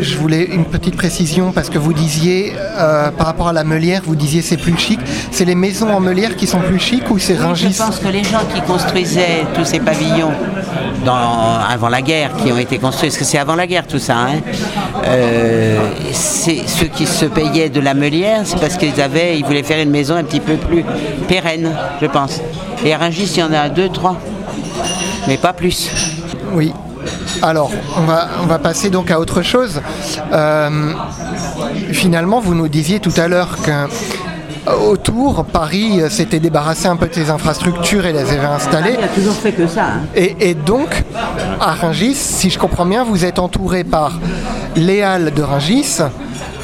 Je voulais une petite précision parce que vous disiez, euh, par rapport à la meulière, vous disiez c'est plus chic. C'est les maisons en meulière qui sont plus chic ou c'est Rungis Je pense que les gens qui construisaient tous ces pavillons dans- avant la guerre, qui ont été construits, parce que c'est avant la guerre tout ça, hein, euh, c'est ceux qui se payaient de la meulière, c'est parce qu'ils avaient, ils voulaient faire une maison un petit peu plus pérenne, je pense. Et à Rungis, il y en a deux, trois, mais pas plus. Oui. Alors, on va, on va passer donc à autre chose. Euh, finalement, vous nous disiez tout à l'heure que autour, Paris euh, s'était débarrassé un peu de ses infrastructures et les avait installées. Il a toujours fait que ça. hein. Et, et donc, à Rungis, si je comprends bien, vous êtes entouré par les Halles de Rungis,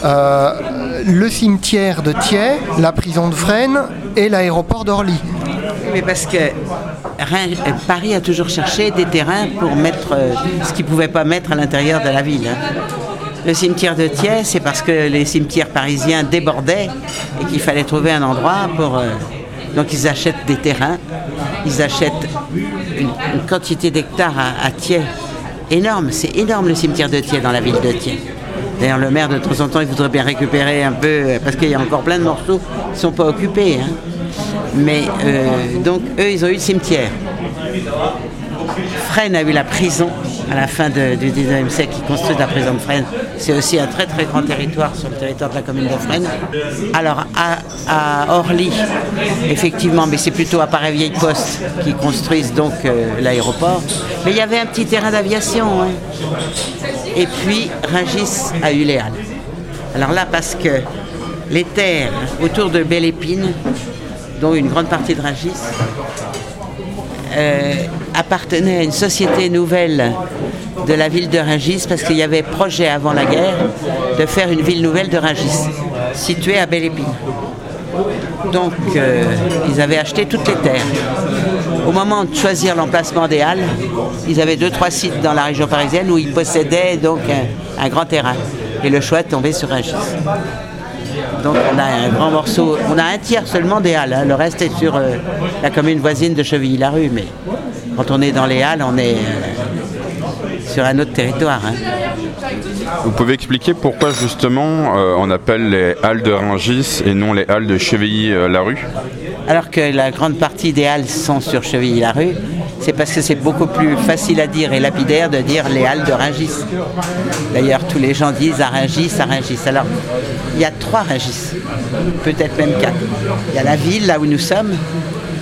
euh, le cimetière de Thiers, la prison de Fresnes et l'aéroport d'Orly. Mais parce que euh, Paris a toujours cherché des terrains pour mettre euh, ce qu'il ne pouvait pas mettre à l'intérieur de la ville. hein. Le cimetière de Thiers, c'est parce que les cimetières parisiens débordaient et qu'il fallait trouver un endroit pour. euh, donc ils achètent des terrains, ils achètent une, quantité d'hectares à, Thiers énorme. C'est énorme le cimetière de Thiers dans la ville de Thiers. D'ailleurs, le maire, de temps en temps, il voudrait bien récupérer un peu, parce qu'il y a encore plein de morceaux qui ne sont pas occupés. hein. Mais euh, donc, eux, ils ont eu le cimetière. Fresnes a eu la prison à la fin du 19e siècle, qui construit la prison de Fresnes. C'est aussi un très très grand territoire sur le territoire de la commune de Fresnes. Alors à, à Orly, effectivement, mais c'est plutôt à Paris-Vieille Poste qui construisent donc euh, l'aéroport. Mais il y avait un petit terrain d'aviation. hein. Et puis Rungis les Halles. Alors là, parce que les terres autour de Belle-Épine, dont une grande partie de Rungis, euh, appartenait à une société nouvelle de la ville de Rungis parce qu'il y avait projet avant la guerre de faire une ville nouvelle de Rungis, située à Belle-Épine. Donc euh, ils avaient acheté toutes les terres. Au moment de choisir l'emplacement des Halles, ils avaient deux trois sites dans la région parisienne où ils possédaient donc un, un grand terrain. Et le choix est tombé sur Rungis. Donc on a un grand morceau, on a un tiers seulement des Halles, hein. le reste est sur euh, la commune voisine de Chevilly-la-Rue, mais quand on est dans les Halles, on est euh, sur un autre territoire. hein. Vous pouvez expliquer pourquoi justement euh, on appelle les halles de Rungis et non les halles de Chevilly-la-Rue? Alors que la grande partie des Halles sont sur Chevilly-la-Rue, c'est parce que c'est beaucoup plus facile à dire et lapidaire de dire les Halles de Rungis. D'ailleurs, tous les gens disent à Rungis, à Rungis. Alors, il y a trois Rungis, peut-être même quatre. Il y a la ville, là où nous sommes,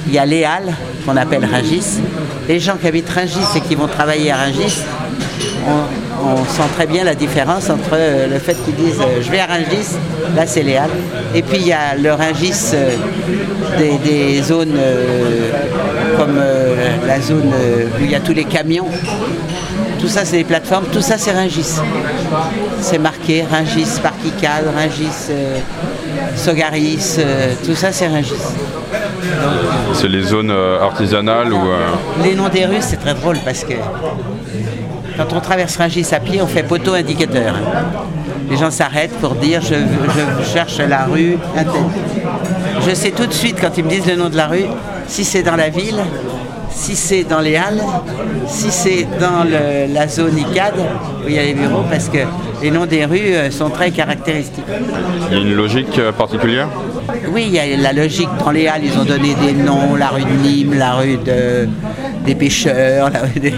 il y a les Halles, qu'on appelle Rungis. Les gens qui habitent Rungis et qui vont travailler à Rungis, on, sent très bien la différence entre euh, le fait qu'ils disent euh, je vais à Rungis, là c'est les et puis il y a le Rungis euh, des, zones euh, comme la zone où il y a tous les camions. Tout ça c'est des plateformes, tout ça c'est Rungis. C'est marqué Rungis Parkicade, Rungis euh, Sogaris, euh, tout ça c'est Rungis. C'est les zones euh, artisanales ou Les noms des rues, c'est très drôle parce que quand on traverse Rungis à pied, on fait poteau indicateur. Les gens s'arrêtent pour dire je, je cherche la rue. Je sais tout de suite quand ils me disent le nom de la rue, si c'est dans la ville, si c'est dans les halles, si c'est dans le- la zone ICAD où il y a les bureaux, parce que les noms des rues euh, sont très caractéristiques. il y a une logique euh, particulière? Oui, il y a la logique. Dans les halles, ils ont donné des noms, la rue de Nîmes, la rue de- des pêcheurs. la rue des-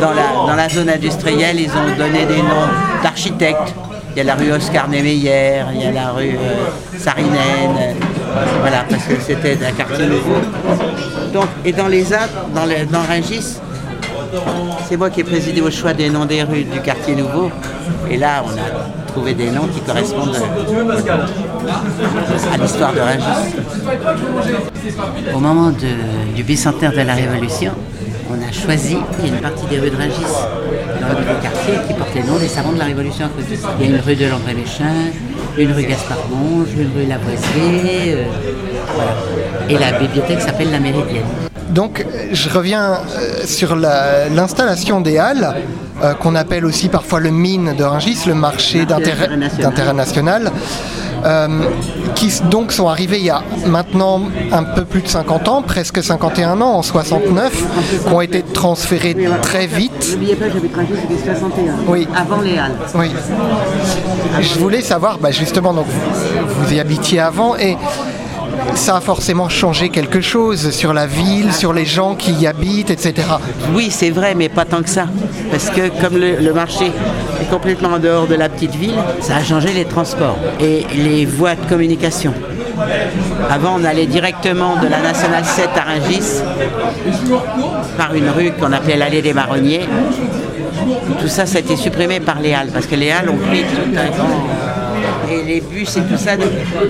Dans, la, dans la zone industrielle, ils ont donné des noms d'architectes. Il y a la rue Oscar Niemeyer, il y a la rue euh, Sarinène. Euh, voilà, parce que c'était un quartier nouveau. Et dans les Alpes, dans, le, Rungis, c'est moi qui ai présidé au choix des noms des rues du quartier nouveau. Et là, on a trouvé des noms qui correspondent à l'histoire de Rungis. Au moment du bicentenaire de la Révolution, on a choisi une partie des rues de Rungis dans le nouveau quartier qui porte les noms des savants de la Révolution. Il y a une rue de Landré-les-Chins, une rue Gaspard-Monge, une rue Lavoisier, euh, voilà. Et la bibliothèque s'appelle la Méridienne. Donc, je reviens euh, sur la- l'installation des halles, euh, qu'on appelle aussi parfois le mine de Rungis, le marché d'intérêt d'intérêt national. Euh, qui donc sont arrivés il y a maintenant un peu plus de 50 ans, presque 51 ans, en 69, qui ont été transférés très vite. N'oubliez pas, j'habite Rungis depuis 61. Oui. Avant les Halles. Oui. Je voulais savoir, bah, justement, donc vous, vous y habitiez avant et ça a forcément changé quelque chose sur la ville, sur les gens qui y habitent, etc. Oui, c'est vrai, mais pas tant que ça. Parce que comme le, marché est complètement en dehors de la petite ville, ça a changé les transports et les voies de communication. Avant, on allait directement de la Nationale 7 à Rungis par une rue qu'on appelait l'allée des Marronniers. Tout ça, ça a été supprimé par les Halles, parce que les Halles ont pris tout un grand... Et les bus et tout ça,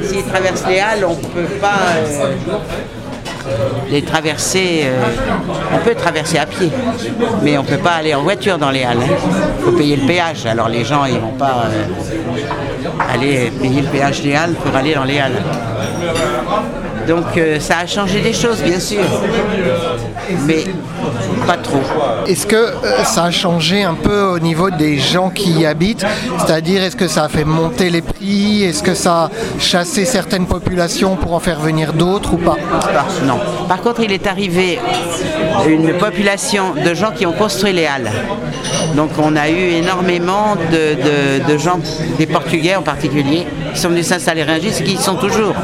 s'ils traversent les Halles, on ne peut pas... euh, les traversées, euh, on peut traverser à pied, mais on ne peut pas aller en voiture dans les halles. Il faut payer le péage. Alors les gens, ils vont pas euh, aller payer le péage des halles pour aller dans les halles. Donc ça a changé des choses, bien sûr, mais pas trop. Est-ce que euh, ça a changé un peu au niveau des gens qui y habitent? C'est-à-dire, est-ce que ça a fait monter les prix? Est-ce que ça a chassé certaines populations pour en faire venir d'autres ou pas? Non. Par contre, il est arrivé une population de gens qui ont construit les halles. Donc on a eu énormément de, de- de gens, des Portugais en particulier, qui sont venus s'installer à Rungis, qui y sont toujours,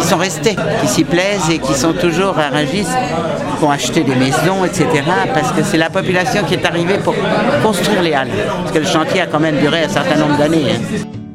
qui sont restés, qui s'y plaisent et qui sont toujours à Rungis, qui ont acheté des maisons, etc. Parce que c'est la population qui est arrivée pour construire les halles. Parce que le chantier a quand même duré un certain nombre d'années. hein.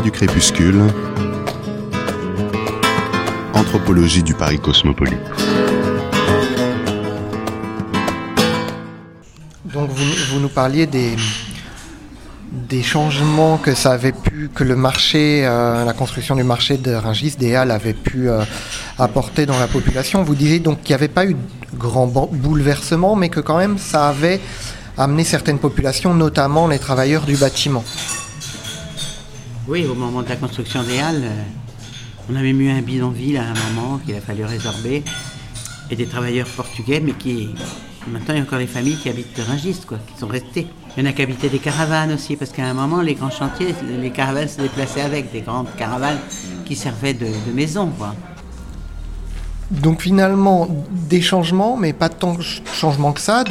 Du crépuscule. Anthropologie du Paris cosmopolite. Donc vous, nous parliez des, des changements que ça avait pu, que le marché, euh, la construction du marché de Rungis, des Halles, avait pu euh, apporter dans la population. Vous disiez donc qu'il n'y avait pas eu de grand bouleversement, mais que quand même ça avait amené certaines populations, notamment les travailleurs du bâtiment. Oui, au moment de la construction des halles, euh, on a même eu un bidonville à un moment qu'il a fallu résorber. Et des travailleurs portugais, mais qui. Maintenant, il y a encore des familles qui habitent de Rungis, quoi, qui sont restées. Il y en a qui habitaient des caravanes aussi, parce qu'à un moment, les grands chantiers, les caravanes se déplaçaient avec, des grandes caravanes qui servaient de, maison, quoi. Donc finalement, des changements, mais pas tant de ch- changements que ça.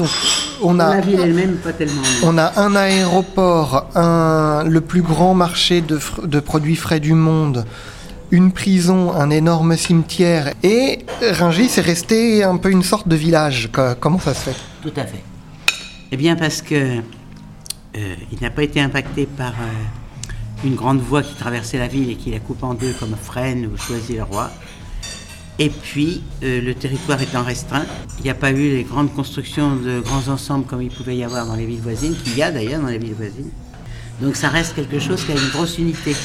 On a, La ville elle-même, pas tellement. non. on a un aéroport, un, le plus grand marché de, produits frais du monde, une prison, un énorme cimetière, et Rungis est resté un peu une sorte de village. Co- Comment ça se fait? Tout à fait. Eh bien parce que euh, il n'a pas été impacté par euh, une grande voie qui traversait la ville et qui la coupe en deux comme Fresnes ou Choisy-le-Roi. Et puis, euh, le territoire étant restreint, il n'y a pas eu les grandes constructions de grands ensembles comme il pouvait y avoir dans les villes voisines, qu'il y a d'ailleurs dans les villes voisines. Donc ça reste quelque chose qui a une grosse unité.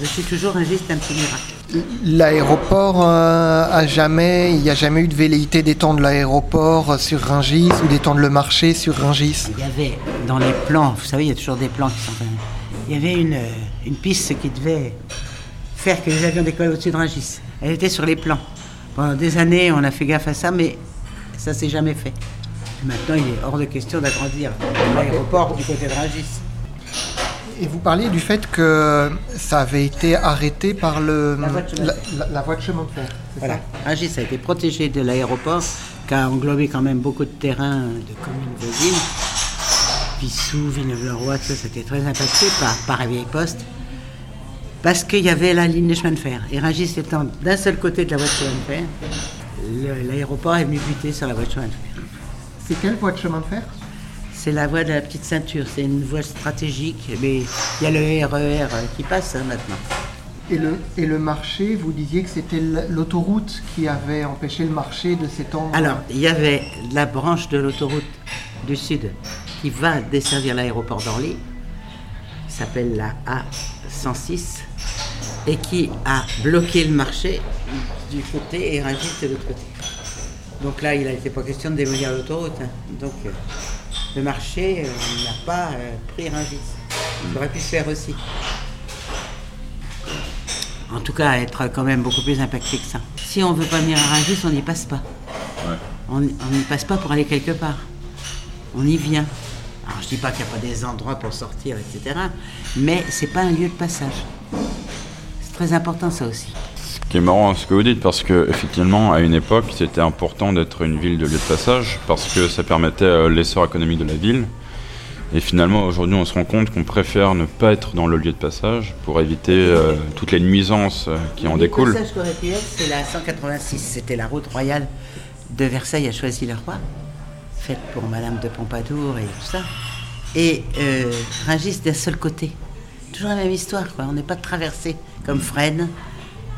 Je suis toujours un geste un petit miracle. L'aéroport euh, a jamais, il n'y a jamais eu de velléité d'étendre l'aéroport sur Rungis ou d'étendre le marché sur Rungis? Il y avait dans les plans, vous savez, il y a toujours des plans qui sont. Il y avait une, euh, une piste qui devait faire que les avions décollent au-dessus de Rungis. Elle était sur les plans. Pendant des années, on a fait gaffe à ça, mais ça s'est jamais fait. Maintenant, il est hors de question d'agrandir l'aéroport du côté de Rungis. Et vous parliez du fait que ça avait été arrêté par le, La voie de chemin de fer. la- la voie de chemin de fer. c'est Voilà. ça Rungis a été protégé de l'aéroport, qui a englobé quand même beaucoup de terrains de communes voisines. Pissou, Villeneuve-le-Roi, tout ça, c'était très impacté par, par la vieille poste. Parce qu'il y avait la ligne de chemin de fer. Et Rungis étant d'un seul côté de la voie de chemin de fer, l'aéroport est venu buter sur la voie de chemin de fer. C'est quelle voie de chemin de fer? C'est la voie de la petite ceinture, c'est une voie stratégique, mais il y a le RER qui passe hein, maintenant. et le, et le marché, vous disiez que c'était l'autoroute qui avait empêché le marché de s'étendre. Alors, il y avait la branche de l'autoroute du Sud qui va desservir l'aéroport d'Orly, s'appelle la A106, et qui a bloqué le marché du côté et Rungis de l'autre côté. Donc là, il n'a été pas question de démolir l'autoroute. hein. Donc, euh, le marché euh, n'a pas euh, pris Rungis. Il aurait pu se faire aussi. En tout cas, être quand même beaucoup plus impacté que ça. Si on veut pas venir à Rungis, on n'y passe pas. On n'y passe pas pour aller quelque part. On y vient. Alors je dis pas qu'il n'y a pas des endroits pour sortir, etc. Mais c'est pas un lieu de passage. C'est très important ça aussi. Ce qui est marrant ce que vous dites, parce que effectivement, à une époque, c'était important d'être une ville de lieu de passage, parce que ça permettait euh, l'essor économique de la ville. Et finalement, aujourd'hui, on se rend compte qu'on préfère ne pas être dans le lieu de passage pour éviter euh, toutes les nuisances euh, qui en Le découlent. passage qu'aurait pu être, c'est la 186. C'était la route royale de Versailles à Choisy-le-Roi, faite pour Madame de Pompadour et tout ça. Et euh, Rungis d'un seul côté. Toujours la même histoire. On n'est pas traversé comme Fresnes,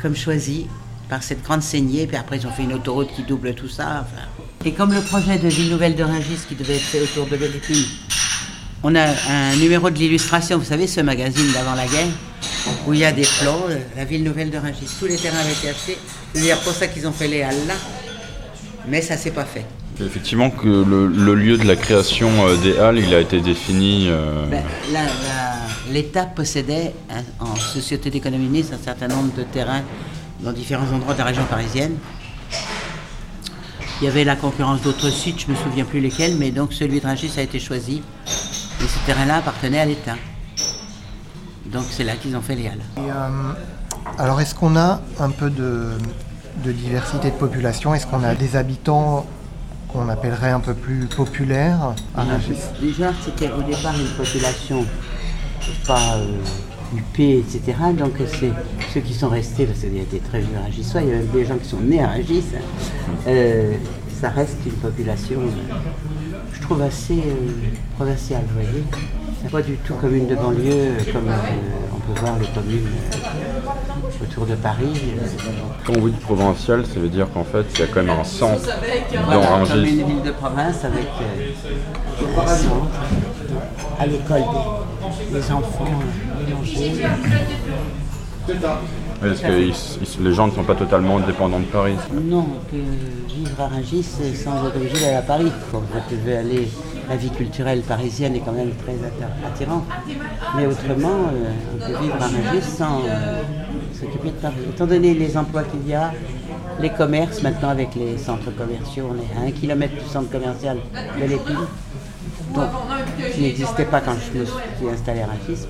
comme Choisy, par cette grande saignée. Puis après, ils ont fait une autoroute qui double tout ça. Et comme le projet de ville nouvelle de Rungis qui devait être fait autour de Belle-Épine, on a un numéro de l'illustration, vous savez, ce magazine d'avant la guerre, où il y a des plans, euh, la ville nouvelle de Rungis. Tous les terrains avaient été achetés. C'est pour ça qu'ils ont fait les halles là. Mais ça s'est pas fait. Effectivement, que le, le lieu de la création euh, des halles, il a été défini. euh, Ben, L'État possédait, hein, en société d'économie mixte, un certain nombre de terrains dans différents endroits de la région parisienne. Il y avait la concurrence d'autres sites, je ne me souviens plus lesquels, mais donc celui de Rungis a été choisi. Et ce terrain-là appartenait à l'État. Donc c'est là qu'ils ont fait les halles. Et, euh, alors, est-ce qu'on a un peu de, de diversité de population? Est-ce qu'on a des habitants qu'on appellerait un peu plus populaires à Rungis Déjà, c'était au départ une population pas euh, huppée, etc. Donc c'est ceux qui sont restés, parce qu'il y a des très vieux Ragissois, il y a même des gens qui sont nés à Ragis. hein. Euh, ça reste une population, euh, je trouve, assez euh, provinciale, vous voyez. Pas du tout comme une de banlieue, comme euh, on peut voir les communes euh, autour de Paris. euh, Quand vous dites provincial, ça veut dire qu'en fait, il y a quand même un centre dans Voilà, comme une ville de province avec un centre, à l'école des, des enfants mélangés. Oui, Parce que ils- ils- les gens ne sont pas totalement dépendants de Paris. Non, que vivre à Rungis c'est sans être obligé d'aller à Paris. Quand vous devez aller, la vie culturelle parisienne est quand même très attirante. Mais autrement, euh, on peut vivre à Rungis sans euh, s'occuper de Paris. Étant donné les emplois qu'il y a, les commerces, maintenant avec les centres commerciaux, on est à un kilomètre du centre commercial de l'Épine. Donc, qui n'existait pas quand je me suis installé à Rungis.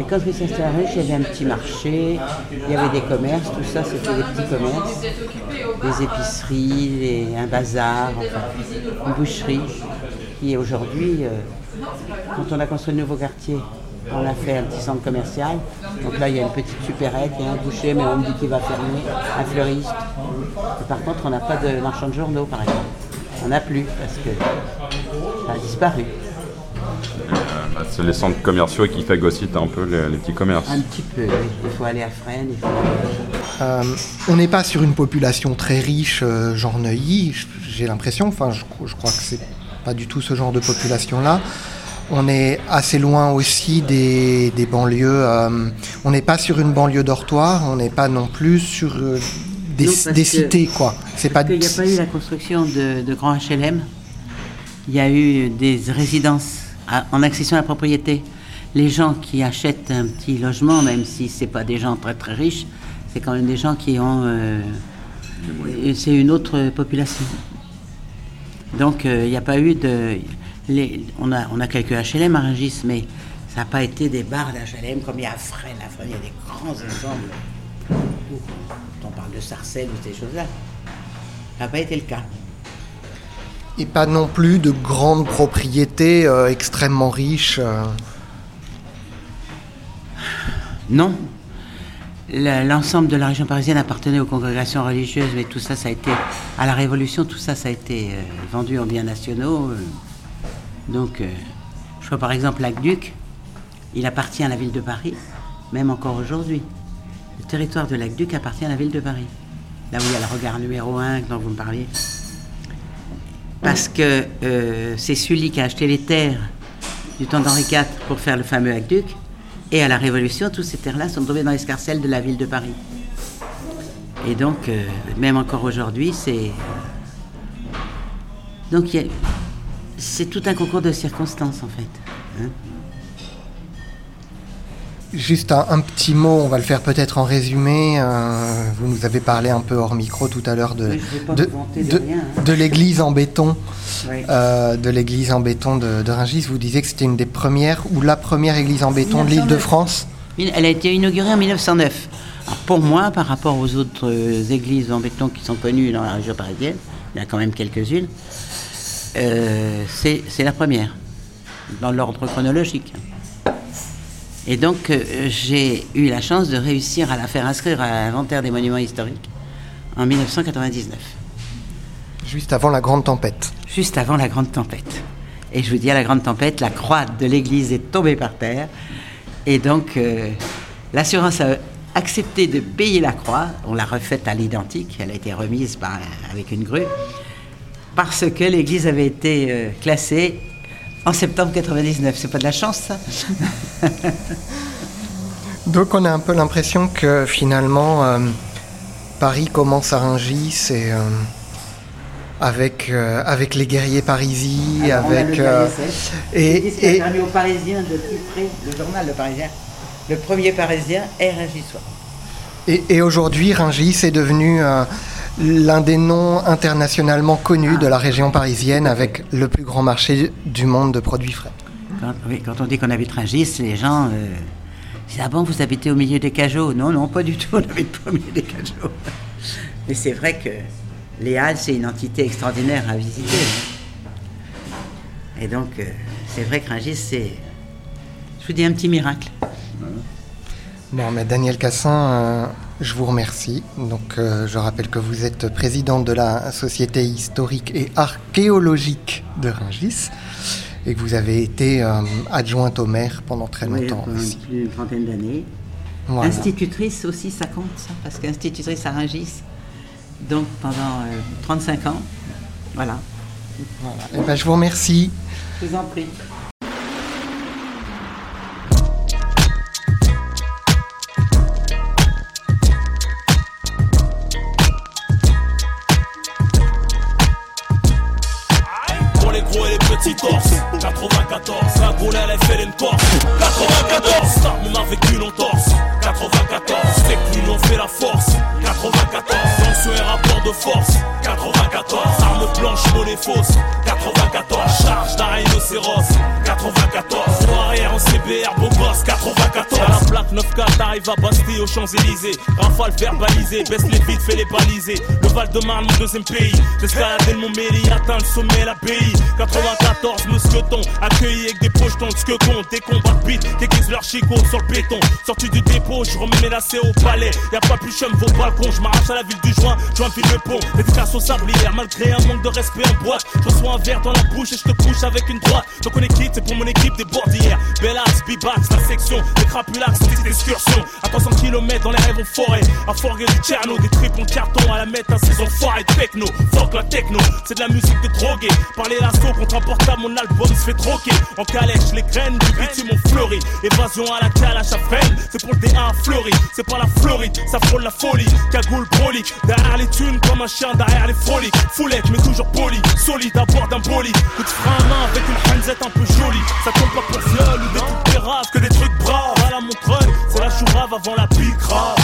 Et quand je me suis installée à Rungis, il y avait un petit marché, il y avait des commerces, tout ça c'était des petits commerces, des épiceries, un bazar, une boucherie, qui aujourd'hui, euh, quand on a construit le nouveau quartier, on a fait un petit centre commercial. Donc là, il y a une petite supérette, il y a un boucher, mais on me dit qu'il va fermer, un fleuriste. Et par contre, on n'a pas de marchand de journaux, par exemple. On n'a plus, parce que ça a disparu. Euh, bah, c'est les centres commerciaux qui phagocytent un peu les, les petits commerces. Un petit peu, oui. Il faut aller à Fresnes, faut... Euh, on n'est pas sur une population très riche, euh, genre Neuilly, j'ai l'impression, enfin je, je crois que c'est pas du tout ce genre de population-là. On est assez loin aussi des, des banlieues, euh, on n'est pas sur une banlieue dortoir, on n'est pas non plus sur euh, des, Non, parce des que- cités, quoi. C'est pas qu'il n'y a pas eu la construction de, de grands HLM. Il y a eu des résidences à- en accession à la propriété. Les gens qui achètent un petit logement, même si ce pas des gens très très riches, c'est quand même des gens qui ont... euh, c'est une autre population. Donc euh, il n'y a pas eu de... les- on, a, on a quelques HLM à Rungis, mais ça n'a pas été des barres d'HLM comme il y a à Fresnes. À Fresnes, il y a des grands ensembles. où On parle de Sarcelles ou ces choses-là. Ça n'a pas été le cas. Et pas non plus de grandes propriétés euh, extrêmement riches. euh. Non. Le- L'ensemble de la région parisienne appartenait aux congrégations religieuses, mais tout ça, ça a été, à la Révolution, tout ça, ça a été euh, vendu en biens nationaux. euh. Donc, euh, je vois par exemple l'Aqueduc, il appartient à la ville de Paris, même encore aujourd'hui. Le territoire de l'Aqueduc appartient à la ville de Paris. Là où il y a le regard numéro 1 dont vous me parliez. Parce que c'est Sully qui a acheté les terres du temps d'Henri IV pour faire le fameux aqueduc. Et à la Révolution, toutes ces terres-là sont tombées dans l'escarcelle de la ville de Paris. Et donc, euh, même encore aujourd'hui, c'est. Donc, y a- c'est tout un concours de circonstances, en fait. hein. Juste un, un petit mot, on va le faire peut-être en résumé. euh, vous nous avez parlé un peu hors micro tout à l'heure de, Oui, hein. l'église en béton. Oui. euh, de l'église en béton de, Rungis. Vous disiez que c'était une des premières ou la première église en béton de l'île de 1909. France? Elle a été inaugurée en 1909. Alors, pour moi, par rapport aux autres euh, églises en béton qui sont connues dans la région parisienne, il y en a quand même quelques-unes, euh, c'est la première, dans l'ordre chronologique. Et donc, euh, j'ai eu la chance de réussir à la faire inscrire à l'inventaire des monuments historiques en 1999, Juste avant la grande tempête. juste avant la grande tempête. Et je vous dis, à la grande tempête, la croix de l'église est tombée par terre. Et donc, euh, l'assurance a accepté de payer la croix. On l'a refaite à l'identique. Elle a été remise par- avec une grue. Parce que l'église avait été euh, classée en septembre 99. C'est pas de la chance, ça Donc on a un peu l'impression que finalement euh, Paris commence à Rungis et euh, avec, euh, avec les guerriers parisiens, Alors, on a avec et, et- permis aux Parisiens de titrer le journal Le Parisien? Le premier Parisien est Régissois. Et, et aujourd'hui, Rungis est devenu l'un des noms internationalement connus de la région parisienne avec le plus grand marché du monde de produits frais. Quand, oui, quand on dit qu'on habite Rungis, les gens euh, disent Ah bon, vous habitez au milieu des cajots? Non, non, pas du tout, on n'habite pas au milieu des cajots. Mais c'est vrai que les Halles, c'est une entité extraordinaire à visiter. hein. Et donc, euh, c'est vrai que Rungis, c'est, je vous dis, un petit miracle. Bon, mais Daniel Cassin, euh, je vous remercie. Donc, euh, je rappelle que vous êtes présidente de la Société historique et archéologique de Rungis et que vous avez été euh, adjointe au maire pendant très Oui, longtemps. pendant ici. plus d'une trentaine d'années. Voilà. Institutrice aussi, ça compte, ça, parce qu'institutrice à Rungis, donc pendant euh, 35 ans. Voilà, Voilà. Eh ben, je vous remercie. je vous en prie. Elle a fait une corse 94, on a vécu l'entorse 94, c'est que l'union fait la force. 94, tension et rapport de force. 94, arme blanche, monnaie fausse. 94, charge d'un rhinocéros 94, en arrière en CBR, beau gosse. 94 9-4 t'arrives à Bastille aux Champs-Élysées. Rafale verbalisé, baisse les vides, fais les baliser. Le Val-de-Marne, mon deuxième pays. J'escaladé le Mont Méli, atteint le sommet, l'abbaye. 94, mousqueton, accueilli avec des pochetons de compte. Des combats de bite, déguisent leur chicot sur le béton. Sorti du dépôt, je remets mes lacets au palais. Y'a pas plus chum vos balcons, je m'arrache à la ville du joint, joint file le pont. Dédicace au sablière, malgré un manque de respect en boîte. Je reçois un verre dans la bouche et je te couche avec une droite. Donc on est quitte, c'est pour mon équipe des bordières. Bellax, Bibax, la section, des crapulax, petite. À 300 km dans les rêves en forêt. À forger du Tcherno, des tripes en carton à la mettre à saison foirée de techno. Fuck la techno, c'est de la musique de drogué. Parler l'assaut contre un portable, mon album se fait troquer. En calèche, les graines du bitume ont fleuri. Évasion à la calache à freine, c'est pour le D1 fleuri. C'est pas la Floride, ça frôle la folie. Cagoule broli, derrière les thunes comme un chien derrière les froliques. Foulette, mais toujours poli, solide à bord d'un bolide. Coup de frein à main avec une hanzette un peu jolie. Ça tombe pas pour viol ou des péraves, que des trucs braves. Chourave avant la pique grave.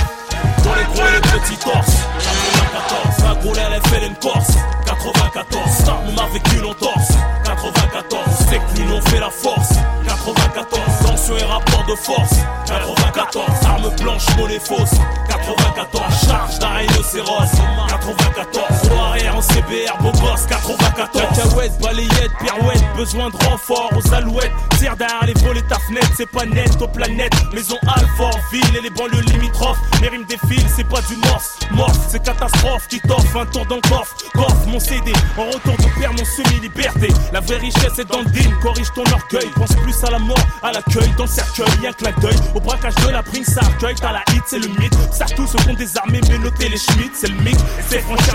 Dans les gros et les petits torses. 94, un gros elle fait corse. 94, ça on m'a vécu l'entorse 94, c'est que nous on fait la force. 94, tension et rapport de force. 94, arme blanche, monnaie fausse. 94, charge d'un rhinocéros 94, gros arrière en CBR, beau gosse. 94, cacahuète, balayette, pirouette, besoin de renfort aux alouettes, tire derrière les volets ta fenêtre, c'est pas net aux planètes, maison Alfort, ville et les banlieues limitrophes, mes rimes défilent, c'est pas du morse, morse, c'est catastrophe qui t'offre un tour dans le coffre, coffre mon CD, en retour de père mon semi-liberté, la vraie richesse est dans le deal, corrige ton orgueil, pense plus à la mort, à l'accueil, dans le cercueil, y'a que la deuil, au braquage de la prime, ça accueille, t'as la hit, c'est le mythe, ça tous se font désarmer, mais noter les schmitts, c'est le mythe,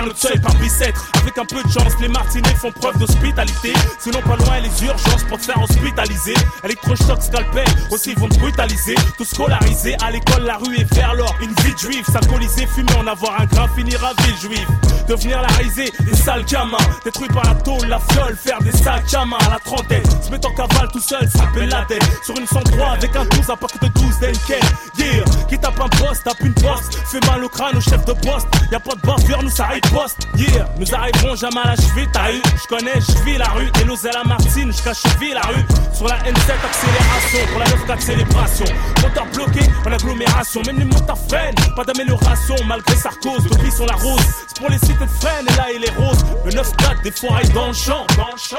notre seuil par bicêtre, avec un peu de chance, les martinets font preuve d'hospitalité, sinon pas loin les urgences pour te faire hospitaliser, électrochoc, scalpel, aussi ils vont te brutaliser, tout scolarisé, à l'école la rue est vers l'or, une vie juif, s'alcooliser, fumer, en avoir un grain, finir à ville juive, devenir la risée, des sales gamins, détruits par la tôle, la fiole, faire des sacs à à la trentaine, se mettre en cavale tout seul, s'appelle la tête, sur une 103 avec un 12 à partir de 12 d'Enken, yeah, qui tape un poste, tape une poste, fait mal au crâne au chef de poste, y a pas de bavure, nous ça arrive poste, yeah, nous arriverons jamais à la cheville, t'as eu, je connais, je vis la rue, et et la Martine, je cache cheville la rue, sur la N7 accélération, pour la 9 célébration, moteur bloqué en agglomération, même les motards freinent, pas d'amélioration, malgré Sarkozy, depuis sont la rose, c'est pour les cités de freine, et là il est rose, le 9-4 des foirailles dans le champ,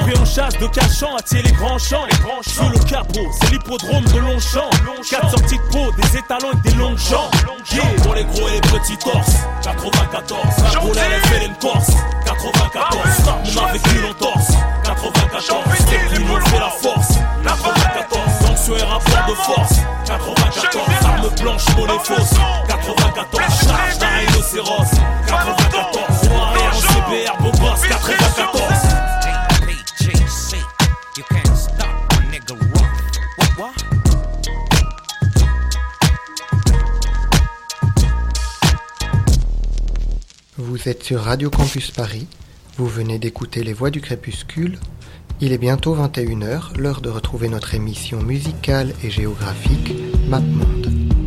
pris en chasse de cachant, attirer les grands champs, sous le capot, c'est l'hippodrome de Longchamp, 4 sorties de peau, des étalons et des longues jambes, yeah. pour les gros et les petits torses, 94, la fait une corse, 94, on a vécu l'entorse, 94, c'est qui nous fait la force, 94, tension et rapport de force, 94, arme blanche, monnaie fausse, 94, charge d'un rhinocéros, 94, Vous êtes sur Radio Campus Paris, vous venez d'écouter Les Voix du Crépuscule. Il est bientôt 21h, l'heure de retrouver notre émission musicale et géographique MapMonde.